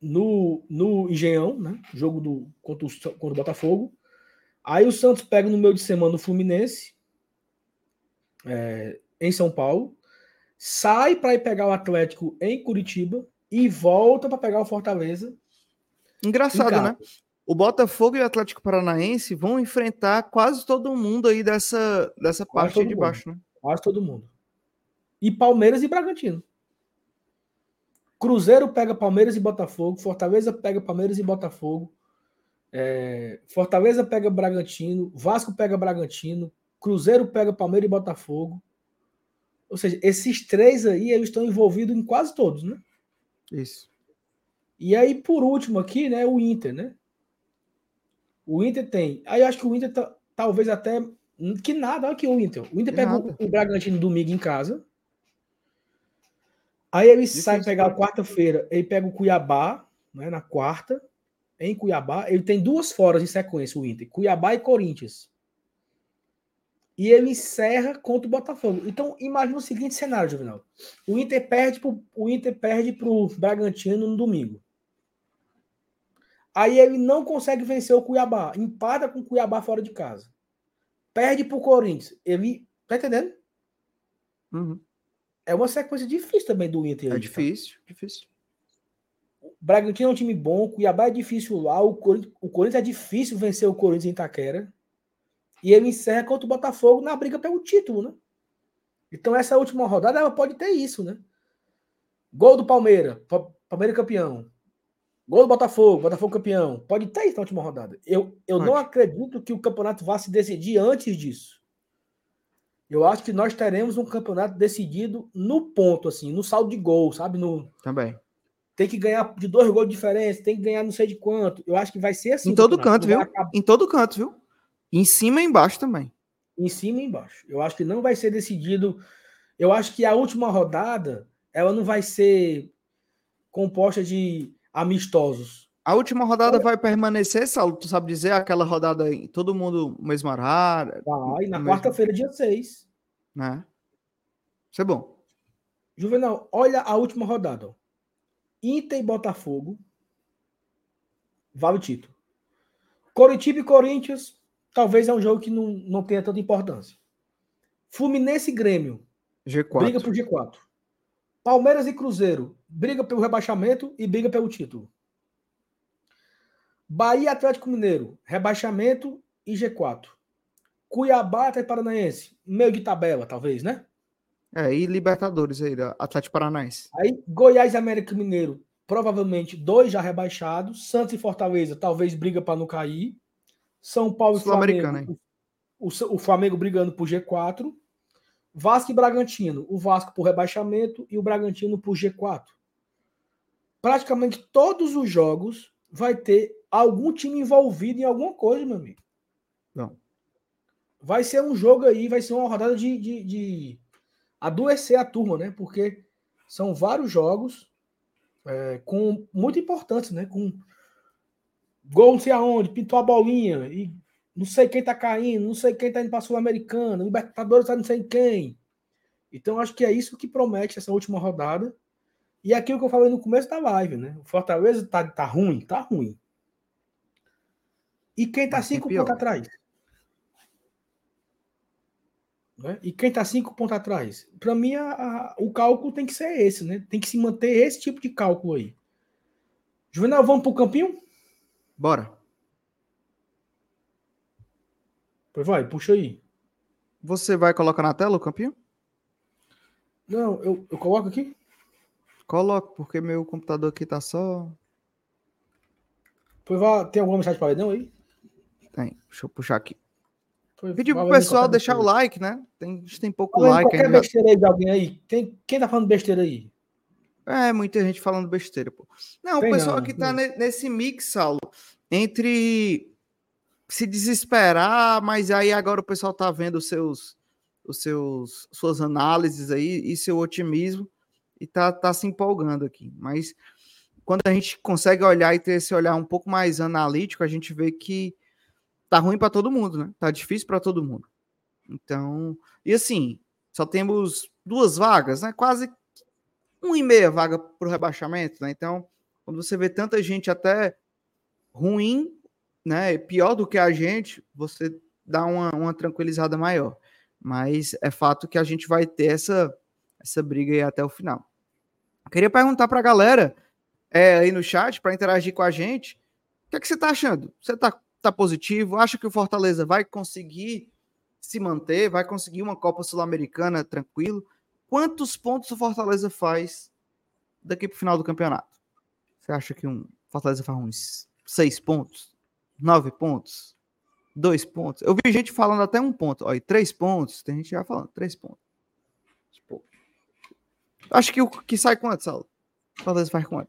no, no Engenhão, né? Jogo do, contra, o, contra o Botafogo. Aí o Santos pega no meio de semana o Fluminense é, em São Paulo sai para ir pegar o Atlético em Curitiba e volta para pegar o Fortaleza. Engraçado, né? O Botafogo e o Atlético Paranaense vão enfrentar quase todo mundo aí dessa, dessa parte de mundo. baixo, né? Quase todo mundo. E Palmeiras e Bragantino. Cruzeiro pega Palmeiras e Botafogo, Fortaleza pega Palmeiras e Botafogo, é, Fortaleza pega Bragantino, Vasco pega Bragantino, Cruzeiro pega Palmeiras e Botafogo, ou seja, esses três aí eles estão envolvidos em quase todos, né? Isso. E aí, por último aqui, né, o Inter, né? O Inter tem. Aí eu acho que o Inter tá, talvez até. Que nada, olha aqui o Inter. O Inter pega o, o Bragantino domingo em casa. Aí ele sai pegar quarta-feira, ele pega o Cuiabá, né, na quarta, em Cuiabá. Ele tem duas foras em sequência, o Inter: Cuiabá e Corinthians e ele encerra contra o Botafogo. Então, imagina o seguinte cenário, Juvenal. O Inter perde pro, o Inter perde para o Bragantino no domingo. Aí ele não consegue vencer o Cuiabá. Empata com o Cuiabá fora de casa. Perde para o Corinthians. Ele. Tá entendendo? Uhum. É uma sequência difícil também do Inter. É difícil, tá? difícil. O Bragantino é um time bom, o Cuiabá é difícil lá, o Corinthians, o Corinthians é difícil vencer o Corinthians em Itaquera. E ele encerra contra o Botafogo na briga pelo título, né? Então, essa última rodada ela pode ter isso, né? Gol do Palmeiras, Palmeiras campeão. Gol do Botafogo, Botafogo campeão. Pode ter isso na última rodada. Eu, eu não acredito que o campeonato vá se decidir antes disso. Eu acho que nós teremos um campeonato decidido no ponto, assim, no saldo de gol, sabe? No, Também. Tem que ganhar de dois gols de diferença, tem que ganhar não sei de quanto. Eu acho que vai ser assim. Em todo canto, viu? Acabar... Em todo canto, viu? Em cima e embaixo também. Em cima e embaixo. Eu acho que não vai ser decidido. Eu acho que a última rodada, ela não vai ser composta de amistosos. A última rodada vai permanecer, Saulo? Tu sabe dizer aquela rodada aí? Todo mundo mesmo horário? Vai, na quarta-feira, dia 6. Né? Isso é bom. Juvenal, olha a última rodada. Inter e Botafogo. Vale o título. Coritiba e Corinthians, talvez é um jogo que não, não tenha tanta importância. Fluminense e Grêmio. G4. Briga por G4. Palmeiras e Cruzeiro. Briga pelo rebaixamento e briga pelo título. Bahia e Atlético Mineiro. Rebaixamento e G4. Cuiabá e Paranaense. Meio de tabela, talvez, né? É, e Libertadores aí, Atlético Paranaense. Aí, Goiás e América Mineiro, provavelmente dois já rebaixados. Santos e Fortaleza, talvez briga para não cair. São Paulo e Flamengo. O, o Flamengo brigando por G4. Vasco e Bragantino. O Vasco por rebaixamento e o Bragantino por G4. Praticamente todos os jogos vai ter algum time envolvido em alguma coisa, meu amigo. Não. Vai ser um jogo aí, vai ser uma rodada de, de, de adoecer a turma, né? Porque são vários jogos é, com muito importantes, né? Com gol não sei aonde, pintou a bolinha e não sei quem tá caindo, não sei quem tá indo para Sul-Americana, Libertadores tá não sei quem. Então acho que é isso que promete essa última rodada. E aquilo que eu falei no começo da live, né? O Fortaleza tá, tá ruim, tá ruim. E quem tá cinco pontos atrás? Né? E quem está cinco pontos atrás? Para mim, a, a, o cálculo tem que ser esse, né? Tem que se manter esse tipo de cálculo aí. Juvenal, vamos para o campinho? Bora. Pois vai, puxa aí. Você vai colocar na tela o campinho? Não, eu, eu coloco aqui? Coloco, porque meu computador aqui tá só. Pois vai, tem alguma mensagem para não aí? Tem, deixa eu puxar aqui. Pedir pro pessoal deixar o like, né? Tem, a gente tem pouco falando like qualquer ainda. besteira aí de alguém aí. Tem, quem tá falando besteira aí? É, muita gente falando besteira, pô. Não, tem o pessoal não, que tá não. nesse mix, Saulo, entre se desesperar, mas aí agora o pessoal tá vendo os seus, os seus, suas análises aí e seu otimismo e tá, tá se empolgando aqui. Mas quando a gente consegue olhar e ter esse olhar um pouco mais analítico, a gente vê que tá ruim para todo mundo, né? Tá difícil para todo mundo. Então, e assim, só temos duas vagas, né? Quase uma e meia vaga para o rebaixamento, né? Então, quando você vê tanta gente até ruim, né? Pior do que a gente, você dá uma, uma tranquilizada maior. Mas é fato que a gente vai ter essa, essa briga aí até o final. Queria perguntar para a galera é, aí no chat, para interagir com a gente, o que, é que você está achando? Você está tá positivo? Acha que o Fortaleza vai conseguir se manter? Vai conseguir uma Copa Sul-Americana tranquilo? Quantos pontos o Fortaleza faz daqui para o final do campeonato? Você acha que um Fortaleza faz uns seis pontos? Nove pontos? Dois pontos? Eu vi gente falando até um ponto. Olha, três pontos. Tem gente já falando três pontos. Tipo, acho que o que sai quanto, Saulo? Fortaleza faz quanto?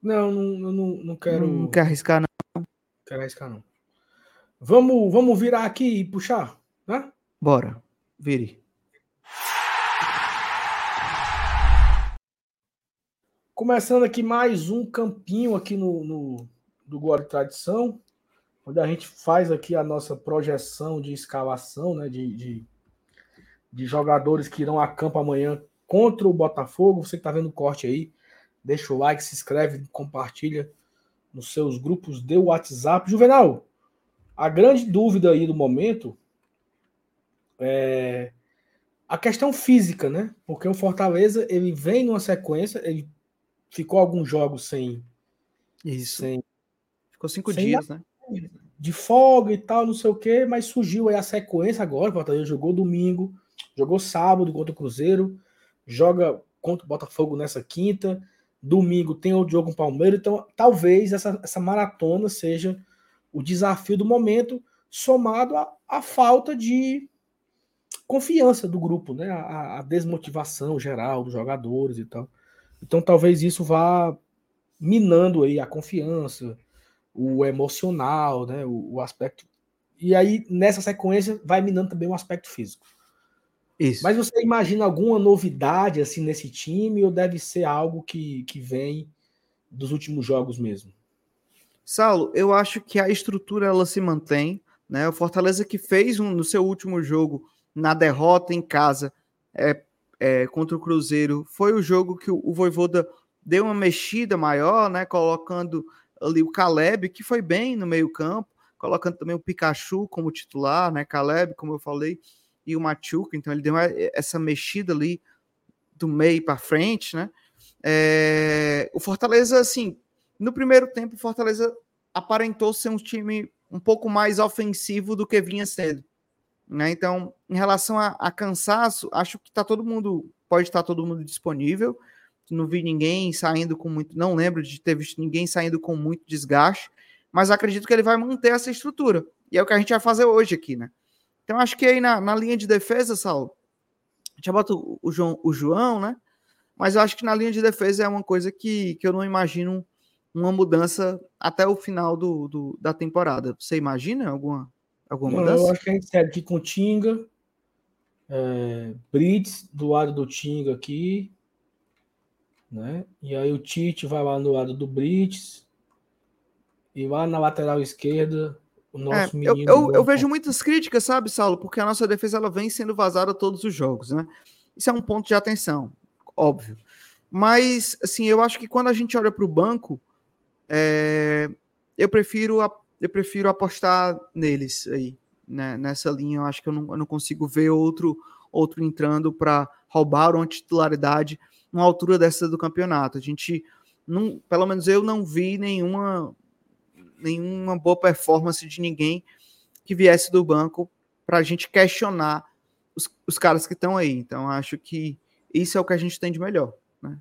Não, não, não, não quero. Não quer arriscar, não. Quero arriscar, não. Vamos, vamos virar aqui e puxar, né? Bora. Vire. Começando aqui mais um campinho aqui no, no do Glória e Tradição, onde a gente faz aqui a nossa projeção de escalação, né? De, de, de jogadores que irão a campo amanhã contra o Botafogo. Você que está vendo o corte aí, deixa o like, se inscreve, compartilha nos seus grupos de WhatsApp. Juvenal, a grande dúvida aí do momento é a questão física, né? Porque o Fortaleza ele vem numa sequência, ele ficou alguns jogos sem isso, sem, ficou cinco sem dias, né? De folga e tal, não sei o quê, mas surgiu aí a sequência agora. O Fortaleza jogou domingo, Jogou sábado contra o Cruzeiro, joga contra o Botafogo nessa quinta, domingo tem o jogo com o Palmeiras, então talvez essa, essa maratona seja o desafio do momento, somado à falta de confiança do grupo, né? A, a, desmotivação geral dos jogadores e tal. Então talvez isso vá minando aí a confiança, o emocional, né? O, o aspecto. E aí, nessa sequência, vai minando também o aspecto físico. Isso. Mas você imagina alguma novidade assim nesse time ou deve ser algo que, que vem dos últimos jogos mesmo? Saulo, eu acho que a estrutura ela se mantém, né? O Fortaleza que fez um, no seu último jogo na derrota em casa é, é, contra o Cruzeiro foi o jogo que o, o Voivoda deu uma mexida maior, né? Colocando ali o Caleb, que foi bem no meio-campo, colocando também o Pikachu como titular, né? Caleb, como eu falei, e o Machuca, então ele deu essa mexida ali do meio para frente, né? É, o Fortaleza, assim, no primeiro tempo, o Fortaleza aparentou ser um time um pouco mais ofensivo do que vinha sendo. Né? Então, em relação a, a cansaço, acho que tá todo mundo, pode estar todo mundo disponível. Não vi ninguém saindo com muito, não lembro de ter visto ninguém saindo com muito desgaste, mas acredito que ele vai manter essa estrutura. E é o que a gente vai fazer hoje aqui, né? Então, acho que aí na, na linha de defesa, Saulo, a gente já bota o, o, João, o João, né? Mas eu acho que na linha de defesa é uma coisa que, que eu não imagino uma mudança até o final do, do da temporada. Você imagina alguma, alguma mudança? Eu acho que a gente segue aqui com o Tinga, é, Brits do lado do Tinga aqui, né? E aí o Tite vai lá no lado do Brits e lá na lateral esquerda o nosso é, menino. Eu, eu, eu, vejo muitas críticas, sabe, Saulo? Porque a nossa defesa ela vem sendo vazada todos os jogos, né? Isso é um ponto de atenção, óbvio. Mas, assim, eu acho que quando a gente olha para o banco, é, eu prefiro eu prefiro apostar neles aí, né, nessa linha. Eu acho que eu não, eu não consigo ver outro outro entrando para roubar uma titularidade numa altura dessa do campeonato. A gente não, pelo menos eu não vi nenhuma nenhuma boa performance de ninguém que viesse do banco para a gente questionar os, os caras que estão aí. Então acho que isso é o que a gente tem de melhor. Né?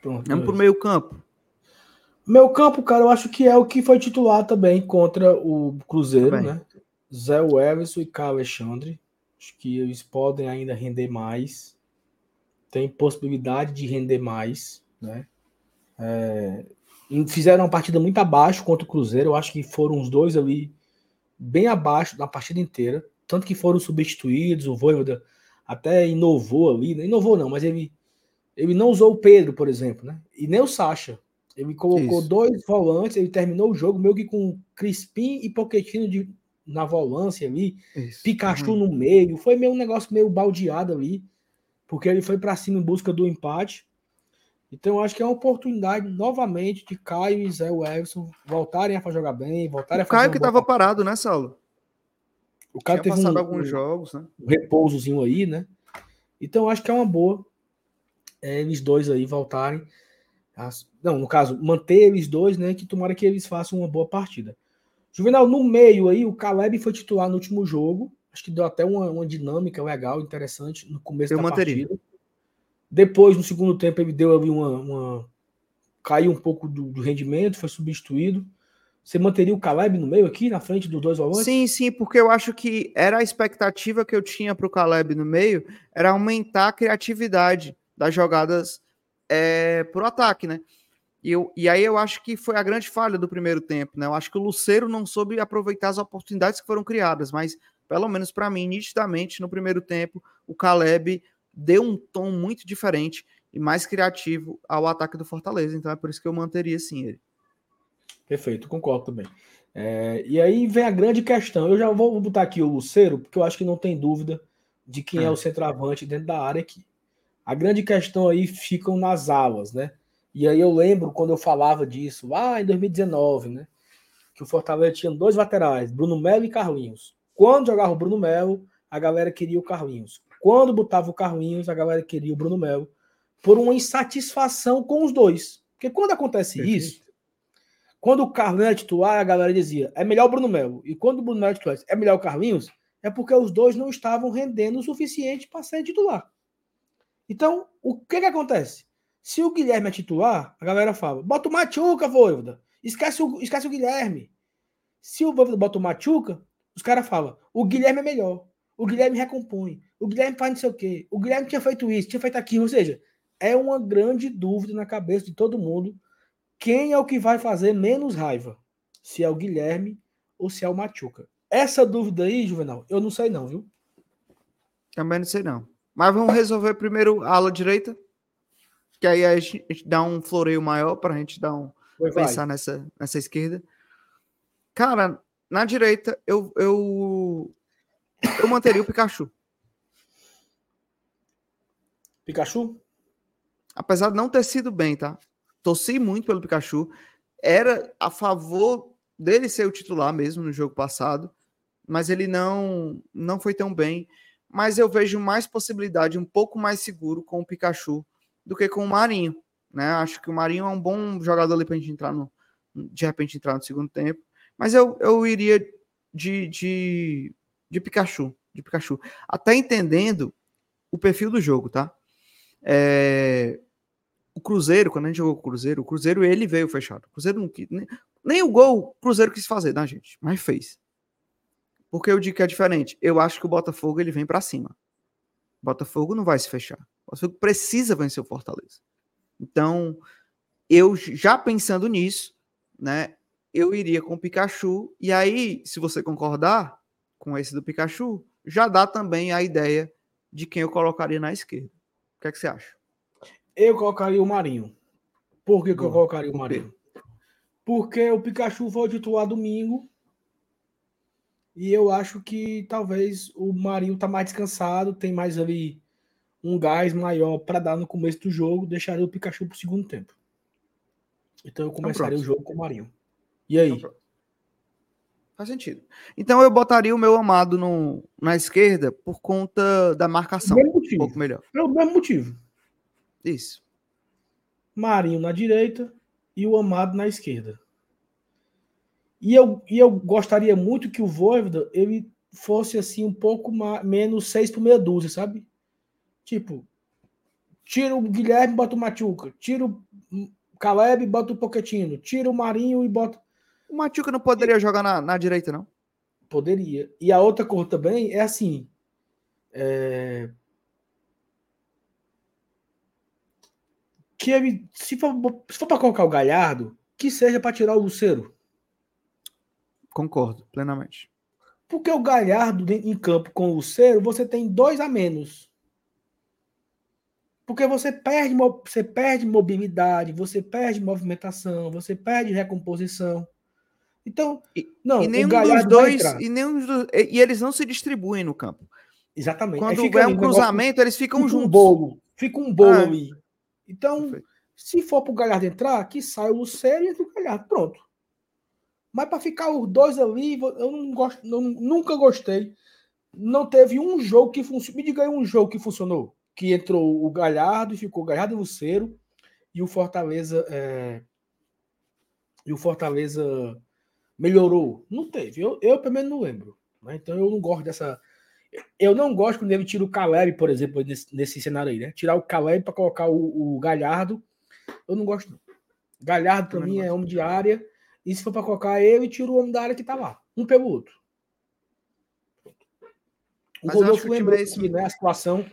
Pronto, Vamos para o meio campo. Meu campo, cara, eu acho que é o que foi titular também contra o Cruzeiro, né? Zé Everson e Carlos Alexandre. Acho que eles podem ainda render mais. Tem possibilidade de render mais, né? É, fizeram uma partida muito abaixo contra o Cruzeiro. Eu acho que foram os dois ali bem abaixo na partida inteira. Tanto que foram substituídos. O Voivoda até inovou ali. Né? Inovou não, mas ele, ele não usou o Pedro, por exemplo, né? E nem o Sacha. Ele colocou Isso. dois volantes, ele terminou o jogo meio que com Crispim e Poquetino de, na volância ali, Isso. Pikachu uhum. no meio. Foi meio um negócio meio baldeado ali, porque ele foi para cima em busca do empate. Então, eu acho que é uma oportunidade novamente de Caio e Zé Everson voltarem a jogar bem, voltarem o a fazer. Caio que estava parado, né, Saulo? O Caio Tinha teve um, alguns jogos, né? Um repousozinho aí, né? Então, eu acho que é uma boa é, eles dois aí voltarem. Não, no caso, manter eles dois, né? Que tomara que eles façam uma boa partida. Juvenal, no meio aí, o Caleb foi titular no último jogo. Acho que deu até uma, uma dinâmica legal, interessante no começo eu da manteria. partida. Depois, no segundo tempo, ele deu ali uma. uma... caiu um pouco do, do, rendimento, foi substituído. Você manteria o Caleb no meio aqui, na frente dos dois volantes? Sim, sim, porque eu acho que era a expectativa que eu tinha para o Caleb no meio, era aumentar a criatividade das jogadas é, o ataque, né? E, eu, e aí eu acho que foi a grande falha do primeiro tempo, né? Eu acho que o Luceiro não soube aproveitar as oportunidades que foram criadas, mas pelo menos para mim, nitidamente, no primeiro tempo, o Caleb deu um tom muito diferente e mais criativo ao ataque do Fortaleza. Então é por isso que eu manteria sim ele. Perfeito, concordo também. É, e aí vem a grande questão. Eu já vou botar aqui o Luceiro, porque eu acho que não tem dúvida de quem é, é o centroavante dentro da área aqui. A grande questão aí ficam nas alas, né? E aí eu lembro quando eu falava disso lá em 2019, né? Que o Fortaleza tinha dois laterais, Bruno Melo e Carlinhos. Quando jogava o Bruno Melo, a galera queria o Carlinhos. Quando botava o Carlinhos, a galera queria o Bruno Melo por uma insatisfação com os dois. Porque quando acontece Perfeito. isso, quando o Carlinhos é titular, a galera dizia, é melhor o Bruno Melo. E quando o Bruno Melo é titular, é melhor o Carlinhos, é porque os dois não estavam rendendo o suficiente para ser titular. Então, o que que acontece? Se o Guilherme é titular, a galera fala: bota o Machuca, Voivoda. Esquece o, esquece o Guilherme. Se o Voivoda bota o Machuca, os caras falam: o Guilherme é melhor. O Guilherme recompõe. O Guilherme faz não sei o quê. O Guilherme tinha feito isso, tinha feito aquilo. Ou seja, é uma grande dúvida na cabeça de todo mundo. Quem é o que vai fazer menos raiva? Se é o Guilherme ou se é o Machuca. Essa dúvida aí, Juvenal, eu não sei não, viu? Também não sei não. Mas vamos resolver primeiro a ala direita, que aí a gente dá um floreio maior para a gente dar um pensar nessa, nessa esquerda. Cara, na direita eu, eu eu manteria o Pikachu. Pikachu? Apesar de não ter sido bem, tá? Torci muito pelo Pikachu. Era a favor dele ser o titular mesmo no jogo passado mas ele não não foi tão bem. Mas eu vejo mais possibilidade, um pouco mais seguro com o Pikachu do que com o Marinho. Né? Acho que o Marinho é um bom jogador ali para a gente entrar no. De repente entrar no segundo tempo. Mas eu, eu iria de, de, de Pikachu. De Pikachu. Até entendendo o perfil do jogo, tá? É, o Cruzeiro, quando a gente jogou o Cruzeiro, o Cruzeiro ele veio fechado. O Cruzeiro não nem, nem o gol o Cruzeiro quis fazer, né, gente? Mas fez. Porque eu digo que é diferente. Eu acho que o Botafogo ele vem para cima. O Botafogo não vai se fechar. O Botafogo precisa vencer o Fortaleza. Então, eu já pensando nisso, né, eu iria com o Pikachu. E aí, se você concordar com esse do Pikachu, já dá também a ideia de quem eu colocaria na esquerda. O que é que você acha? Eu colocaria o Marinho. Por que, que eu colocaria o Marinho? Porque o Pikachu foi titular domingo e eu acho que talvez o Marinho tá mais descansado, tem mais ali um gás maior para dar no começo do jogo, deixaria o Pikachu pro segundo tempo. Então eu então começaria então, o jogo com o Marinho. E aí? Então, Faz sentido. Então eu botaria o meu amado no, na esquerda por conta da marcação. Um pouco melhor. Pelo mesmo motivo. Isso. Marinho na direita e o amado na esquerda. E eu, e eu gostaria muito que o Voivoda ele fosse assim um pouco mais, menos seis por meia dúzia, sabe? Tipo, tira o Guilherme, bota o Machuca, tira o Caleb, bota o Poquetino, tira o Marinho e bota. O Machuca não poderia e... jogar na, na direita, não? Poderia. E a outra cor também é assim. É... Que ele, se for, se for para colocar o Galhardo, que seja para tirar o Luceiro. Concordo, plenamente. Porque o Galhardo em campo com o Lucero, você tem dois a menos. Porque você perde, você perde mobilidade, você perde movimentação, você perde recomposição. Então, não, e nenhum dos dois, e, nenhum dos, e, eles não se distribuem no campo. Exatamente. Quando é um cruzamento, eles ficam fica juntos. Um bolo, fica um bolo ah, ali. Então, perfeito. se for para o Galhardo entrar, que sai o Lucero e entra o Galhardo. Pronto. Mas para ficar os dois ali, eu não gosto, não, nunca gostei. Não teve um jogo que funcionou. Me diga aí um jogo que funcionou. Que entrou o Galhardo e ficou Galhardo e Luceiro. E o Fortaleza. É... E o Fortaleza melhorou. Não teve. Eu, eu pelo menos não lembro. Né? Então eu não gosto dessa. Eu não gosto quando ele tira o Caleb, por exemplo, nesse, nesse cenário aí, né? Tirar o Caleb para colocar o, o, Galhardo. Eu não gosto, não. Galhardo, para mim, é homem de área e se for para colocar ele, tira o homem da área que tá lá. Um pelo outro. O Mas Rodolfo lembrou esse... aqui, né, a situação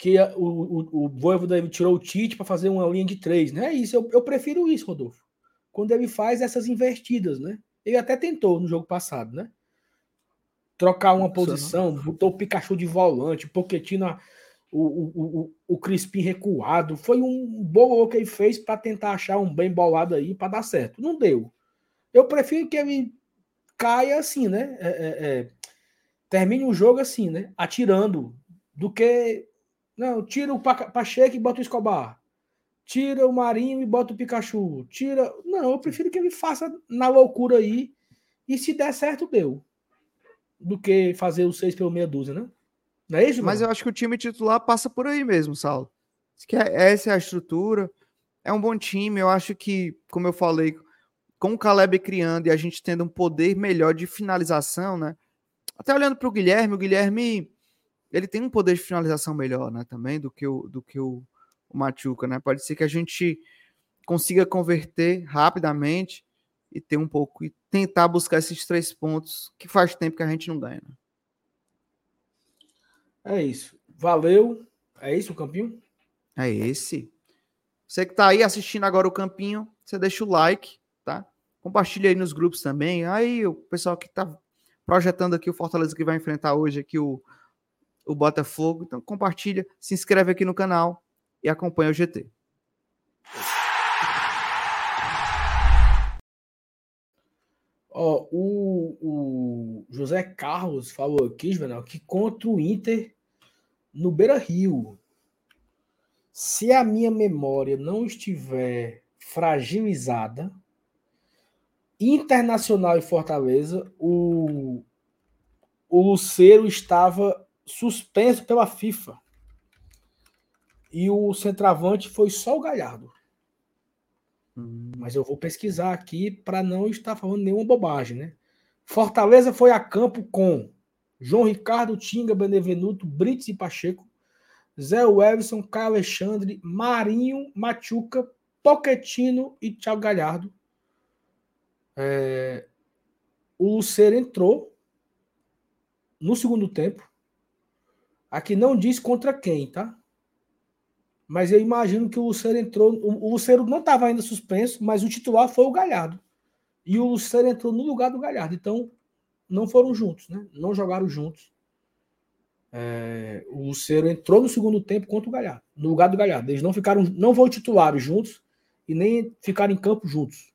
que o, o, o Voivoda tirou o Tite para fazer uma linha de três, né? É isso, eu, eu prefiro isso, Rodolfo. Quando ele faz essas invertidas, né? Ele até tentou no jogo passado, né? Trocar uma posição, botou o Pikachu de volante, o Pochettino, o, o, o, o Crispim recuado. Foi um bom que ele fez para tentar achar um bem bolado aí para dar certo. Não deu. Eu prefiro que ele caia assim, né? É, é, é, termine o jogo assim, né? Atirando, do que. Não, tira o Pacheco e bota o Escobar. Tira o Marinho e bota o Pikachu. Tira. Não, eu prefiro que ele faça na loucura aí. E se der certo, deu. Do que fazer os seis pelo meia dúzia, né? Não é isso, Mas eu acho que o time titular passa por aí mesmo, Saulo. Essa é a estrutura. É um bom time. Eu acho que, como eu falei, com o Caleb criando e a gente tendo um poder melhor de finalização, né? Até olhando para o Guilherme, o Guilherme ele tem um poder de finalização melhor, né? Também do que o, do que o, o Machuca, né? Pode ser que a gente consiga converter rapidamente e ter um pouco e tentar buscar esses três pontos que faz tempo que a gente não ganha. Né? É isso. Valeu. É isso o campinho? É esse. Você que tá aí assistindo agora o campinho, você deixa o like, tá? Compartilha aí nos grupos também. Aí o pessoal que tá projetando aqui o Fortaleza que vai enfrentar hoje aqui o, o Botafogo. Então compartilha, se inscreve aqui no canal e acompanha o GT. Ó, o, o José Carlos falou aqui, Juvenal, que contra o Inter no Beira Rio, se a minha memória não estiver fragilizada, Internacional e Fortaleza, o, o Luceiro estava suspenso pela FIFA. E o centroavante foi só o Galhardo. Hum. Mas eu vou pesquisar aqui para não estar falando nenhuma bobagem, né? Fortaleza foi a campo com João Ricardo, Tinga, Benevenuto, Brits e Pacheco, Zé Everson, Caio Alexandre, Marinho, Machuca, Poquetino e Thiago Galhardo. É... O Luceiro entrou no segundo tempo. Aqui não diz contra quem, tá? Mas eu imagino que o Luceiro entrou. O Luceiro não estava ainda suspenso, mas o titular foi o Galhardo. E o Luceiro entrou no lugar do Galhardo. Então, não foram juntos, né? Não jogaram juntos. É, o Luceiro entrou no segundo tempo contra o Galhardo, no lugar do Galhardo. Eles não ficaram, não foram titulares juntos e nem ficaram em campo juntos.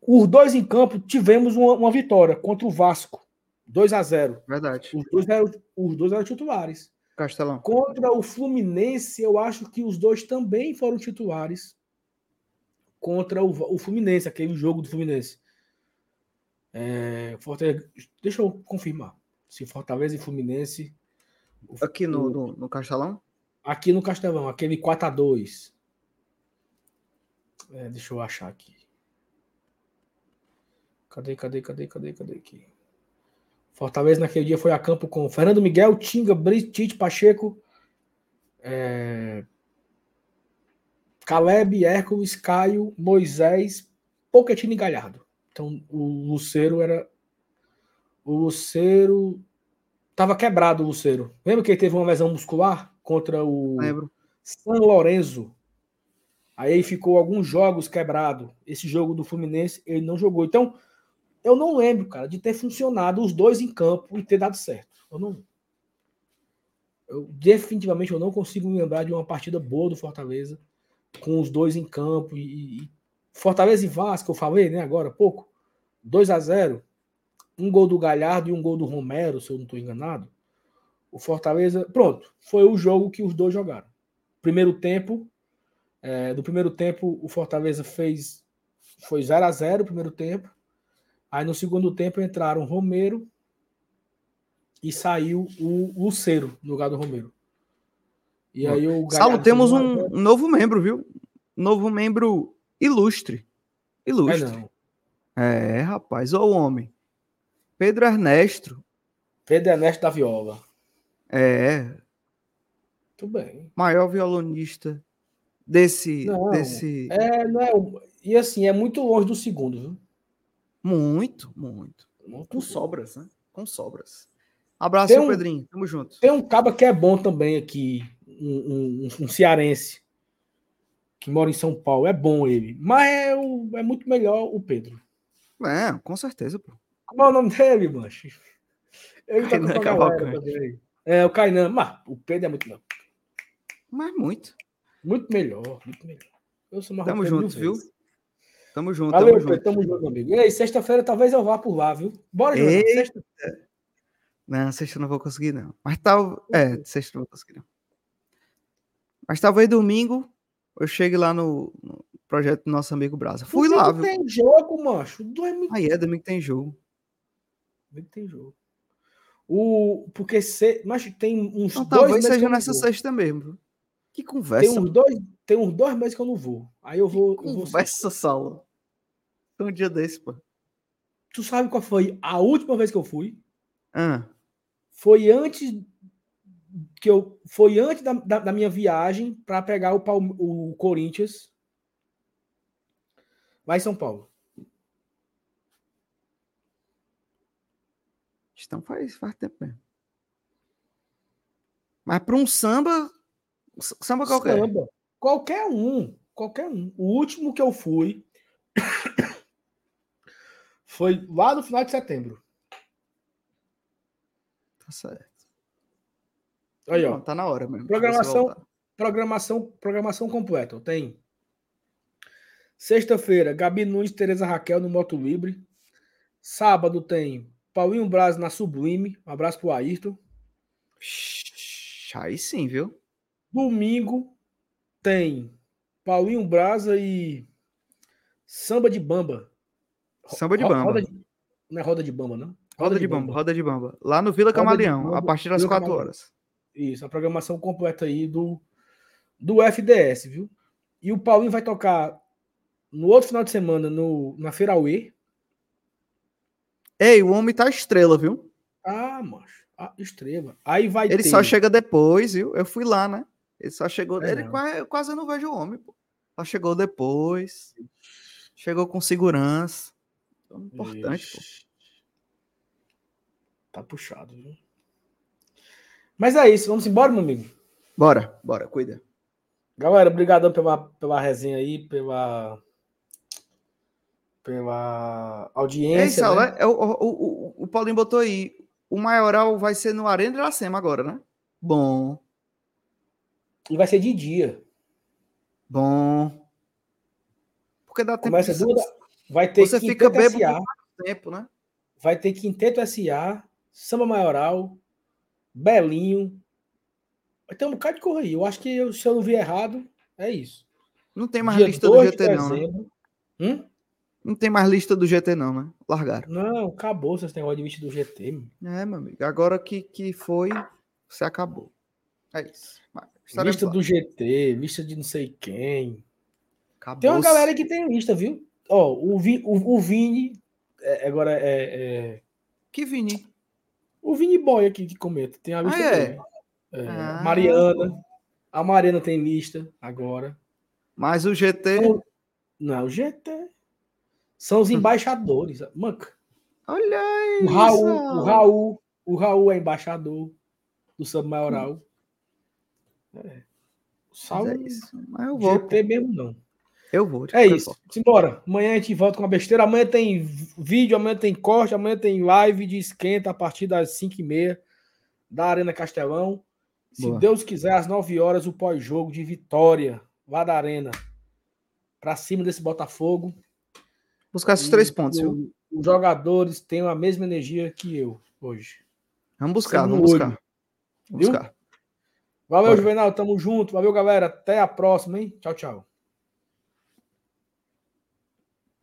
Os dois em campo tivemos uma, uma vitória contra o Vasco, 2 a 0. Verdade. Os dois eram, os dois eram titulares. Castelão. Contra o Fluminense, eu acho que os dois também foram titulares contra o, o Fluminense, aquele jogo do Fluminense. É, Fortaleza, deixa eu confirmar. Se Fortaleza e Fluminense. Aqui no, o, no, no, Castelão? Aqui no Castelão, aquele 4x2. É, deixa eu achar aqui. Cadê, cadê, cadê, cadê, cadê aqui? Fortaleza naquele dia foi a campo com Fernando Miguel, Tinga, Tite, Pacheco, é... Caleb, Hércules, Caio, Moisés, Pochettino e Galhardo. Então o Luceiro era. O Luceiro. Tava quebrado o Luceiro. Lembra que ele teve uma lesão muscular contra o Lembro. São Lourenço? Aí ficou alguns jogos quebrado. Esse jogo do Fluminense ele não jogou. Então, eu não lembro, cara, de ter funcionado os dois em campo e ter dado certo. Eu não. Eu, definitivamente eu não consigo me lembrar de uma partida boa do Fortaleza com os dois em campo e, e Fortaleza e Vasco, eu falei, né, agora há pouco. 2 a 0 um gol do Galhardo e um gol do Romero, se eu não estou enganado. O Fortaleza, pronto, foi o jogo que os dois jogaram. Primeiro tempo, é, do primeiro tempo, o Fortaleza fez foi 0 a 0 o primeiro tempo. Aí no segundo tempo entraram Romero e saiu o Luceiro no lugar do Romero. E aí o Galhardo Saulo, temos um novo membro, viu? Novo membro ilustre. Ilustre. É, é rapaz, ô homem. Pedro Ernesto. Pedro Ernesto da Viola. É. Tudo bem. Maior violonista desse. Não, desse... É, não é. E assim, é muito longe do segundo, viu? Muito, muito. muito Com sobras, né? Com sobras. Abraço, um, Pedrinho. Tamo junto. Tem um caba que é bom também aqui, um, um, um cearense que mora em São Paulo. É bom ele. Mas é, o, é muito melhor o Pedro. É, com certeza, pô. Como é o nome dele, mancho? Ele tá a galera também. É, o Kainan. Mas o Pedro é muito melhor. Mas muito. Muito melhor, muito melhor. Eu sou Tamo junto, viu? Tamo junto, Valeu, tamo Pedro, tamo junto, amigo. E aí, sexta-feira talvez eu vá por lá, viu? Bora, João. Sexta. Não, sexta não vou conseguir, não. Mas tal. É, sexta não vou conseguir, não. Mas talvez domingo eu chegue lá no, no projeto do nosso amigo Brasa. Fui lá, viu? tem jogo, macho. Domingo... Aí é, domingo tem jogo. Domingo tem jogo. O, porque se, mas tem uns não, dois talvez seja nessa sexta mesmo. Que conversa. Tem uns, dois, tem uns dois meses que eu não vou. Aí eu vou. Que conversa, vou... Saulo. Um dia desse, pô. Tu sabe qual foi a última vez que eu fui? Ah, Foi antes que eu foi antes da, da, da minha viagem para pegar o, Palme- o Corinthians lá em São Paulo. então faz, faz tempo mesmo. Mas para um samba, samba qualquer. Samba. Qualquer um, qualquer um. O último que eu fui foi lá no final de setembro. Tá certo. Aí, ó. Não, tá na hora mesmo. Programação, programação, programação completa. Tem sexta-feira, Gabi Nunes, Tereza Raquel no Moto Livre. Sábado tem Paulinho Braz na Sublime. Um abraço pro Ayrton. Aí sim, viu? Domingo tem Paulinho Brasa e Samba de Bamba. Samba de bamba. Roda de- Não é roda de bamba, não? Roda de bamba, roda de bamba. Lá no Vila Roda de Camaleão, bamba, a partir das Vila 4 Camaleão. horas. Isso, a programação completa aí do, do FDS, viu? E o Paulinho vai tocar no outro final de semana no, na Feira UE. Ei, o homem tá estrela, viu? Ah, macho. Ah, estrela. Aí vai Ele ter. só chega depois, viu? Eu fui lá, né? Ele só chegou. É, ele não. quase, eu quase não vejo o homem, pô. Só chegou depois. Chegou com segurança. Então, importante, pô. Tá puxado, viu? Mas é isso. Vamos embora, meu amigo. Bora, bora, cuida. Galera, obrigadão pela, pela resenha aí, pela pela Ei, audiência. Saulo, né? é, o, o, o, o Paulinho botou aí. O maioral vai ser no Arena de Iracema agora, né? Bom, E vai ser de dia. bom. Porque dá tempo Começa de- duas. da- Vai ter Você fica bêbado SA, tempo, né? vai ter Quinteto SA, Samba Maioral, Belinho. Vai ter um bocado de correr. Eu acho que eu- se eu não vi errado, é isso. Não tem mais Dia lista do 2 de GT, não, né? Hum? Não tem mais lista do GT, não, né? Largaram. Não, acabou esse negócio de lista do GT. mano. É, meu amigo. Agora que, que foi, você acabou. É isso. Lista lá. do GT, lista de não sei quem. Acabou. Tem uma galera que tem lista, viu? Ó, o, Vi- o, o Vini, é, agora é, é- Que Vini? O Vini Boy aqui que comenta. Tem a lista Ah, é? É, Ah, Mariana. A Mariana tem lista agora. Mas o GT. Então, Não, o GT. São os embaixadores. Manca. Olha aí. O Raul, o Raul, o Raul é embaixador do Samba Maioral. É. O Saulo, é isso. Mas eu vou. GT mesmo não. Eu vou. É isso. Simbora. Amanhã a gente volta com a besteira. Amanhã tem vídeo, amanhã tem corte, amanhã tem live de esquenta a partir das 5h30 da Arena Castelão. Se Boa. Deus quiser, às 9 horas, o pós-jogo de vitória lá da Arena. Pra cima desse Botafogo. Buscar esses E três pontos, viu? Os jogadores têm a mesma energia que eu hoje. Vamos buscar, vamos buscar. Vamos buscar. Valeu, Bora. Juvenal. Tamo junto. Valeu, galera. Até a próxima, hein? Tchau, tchau.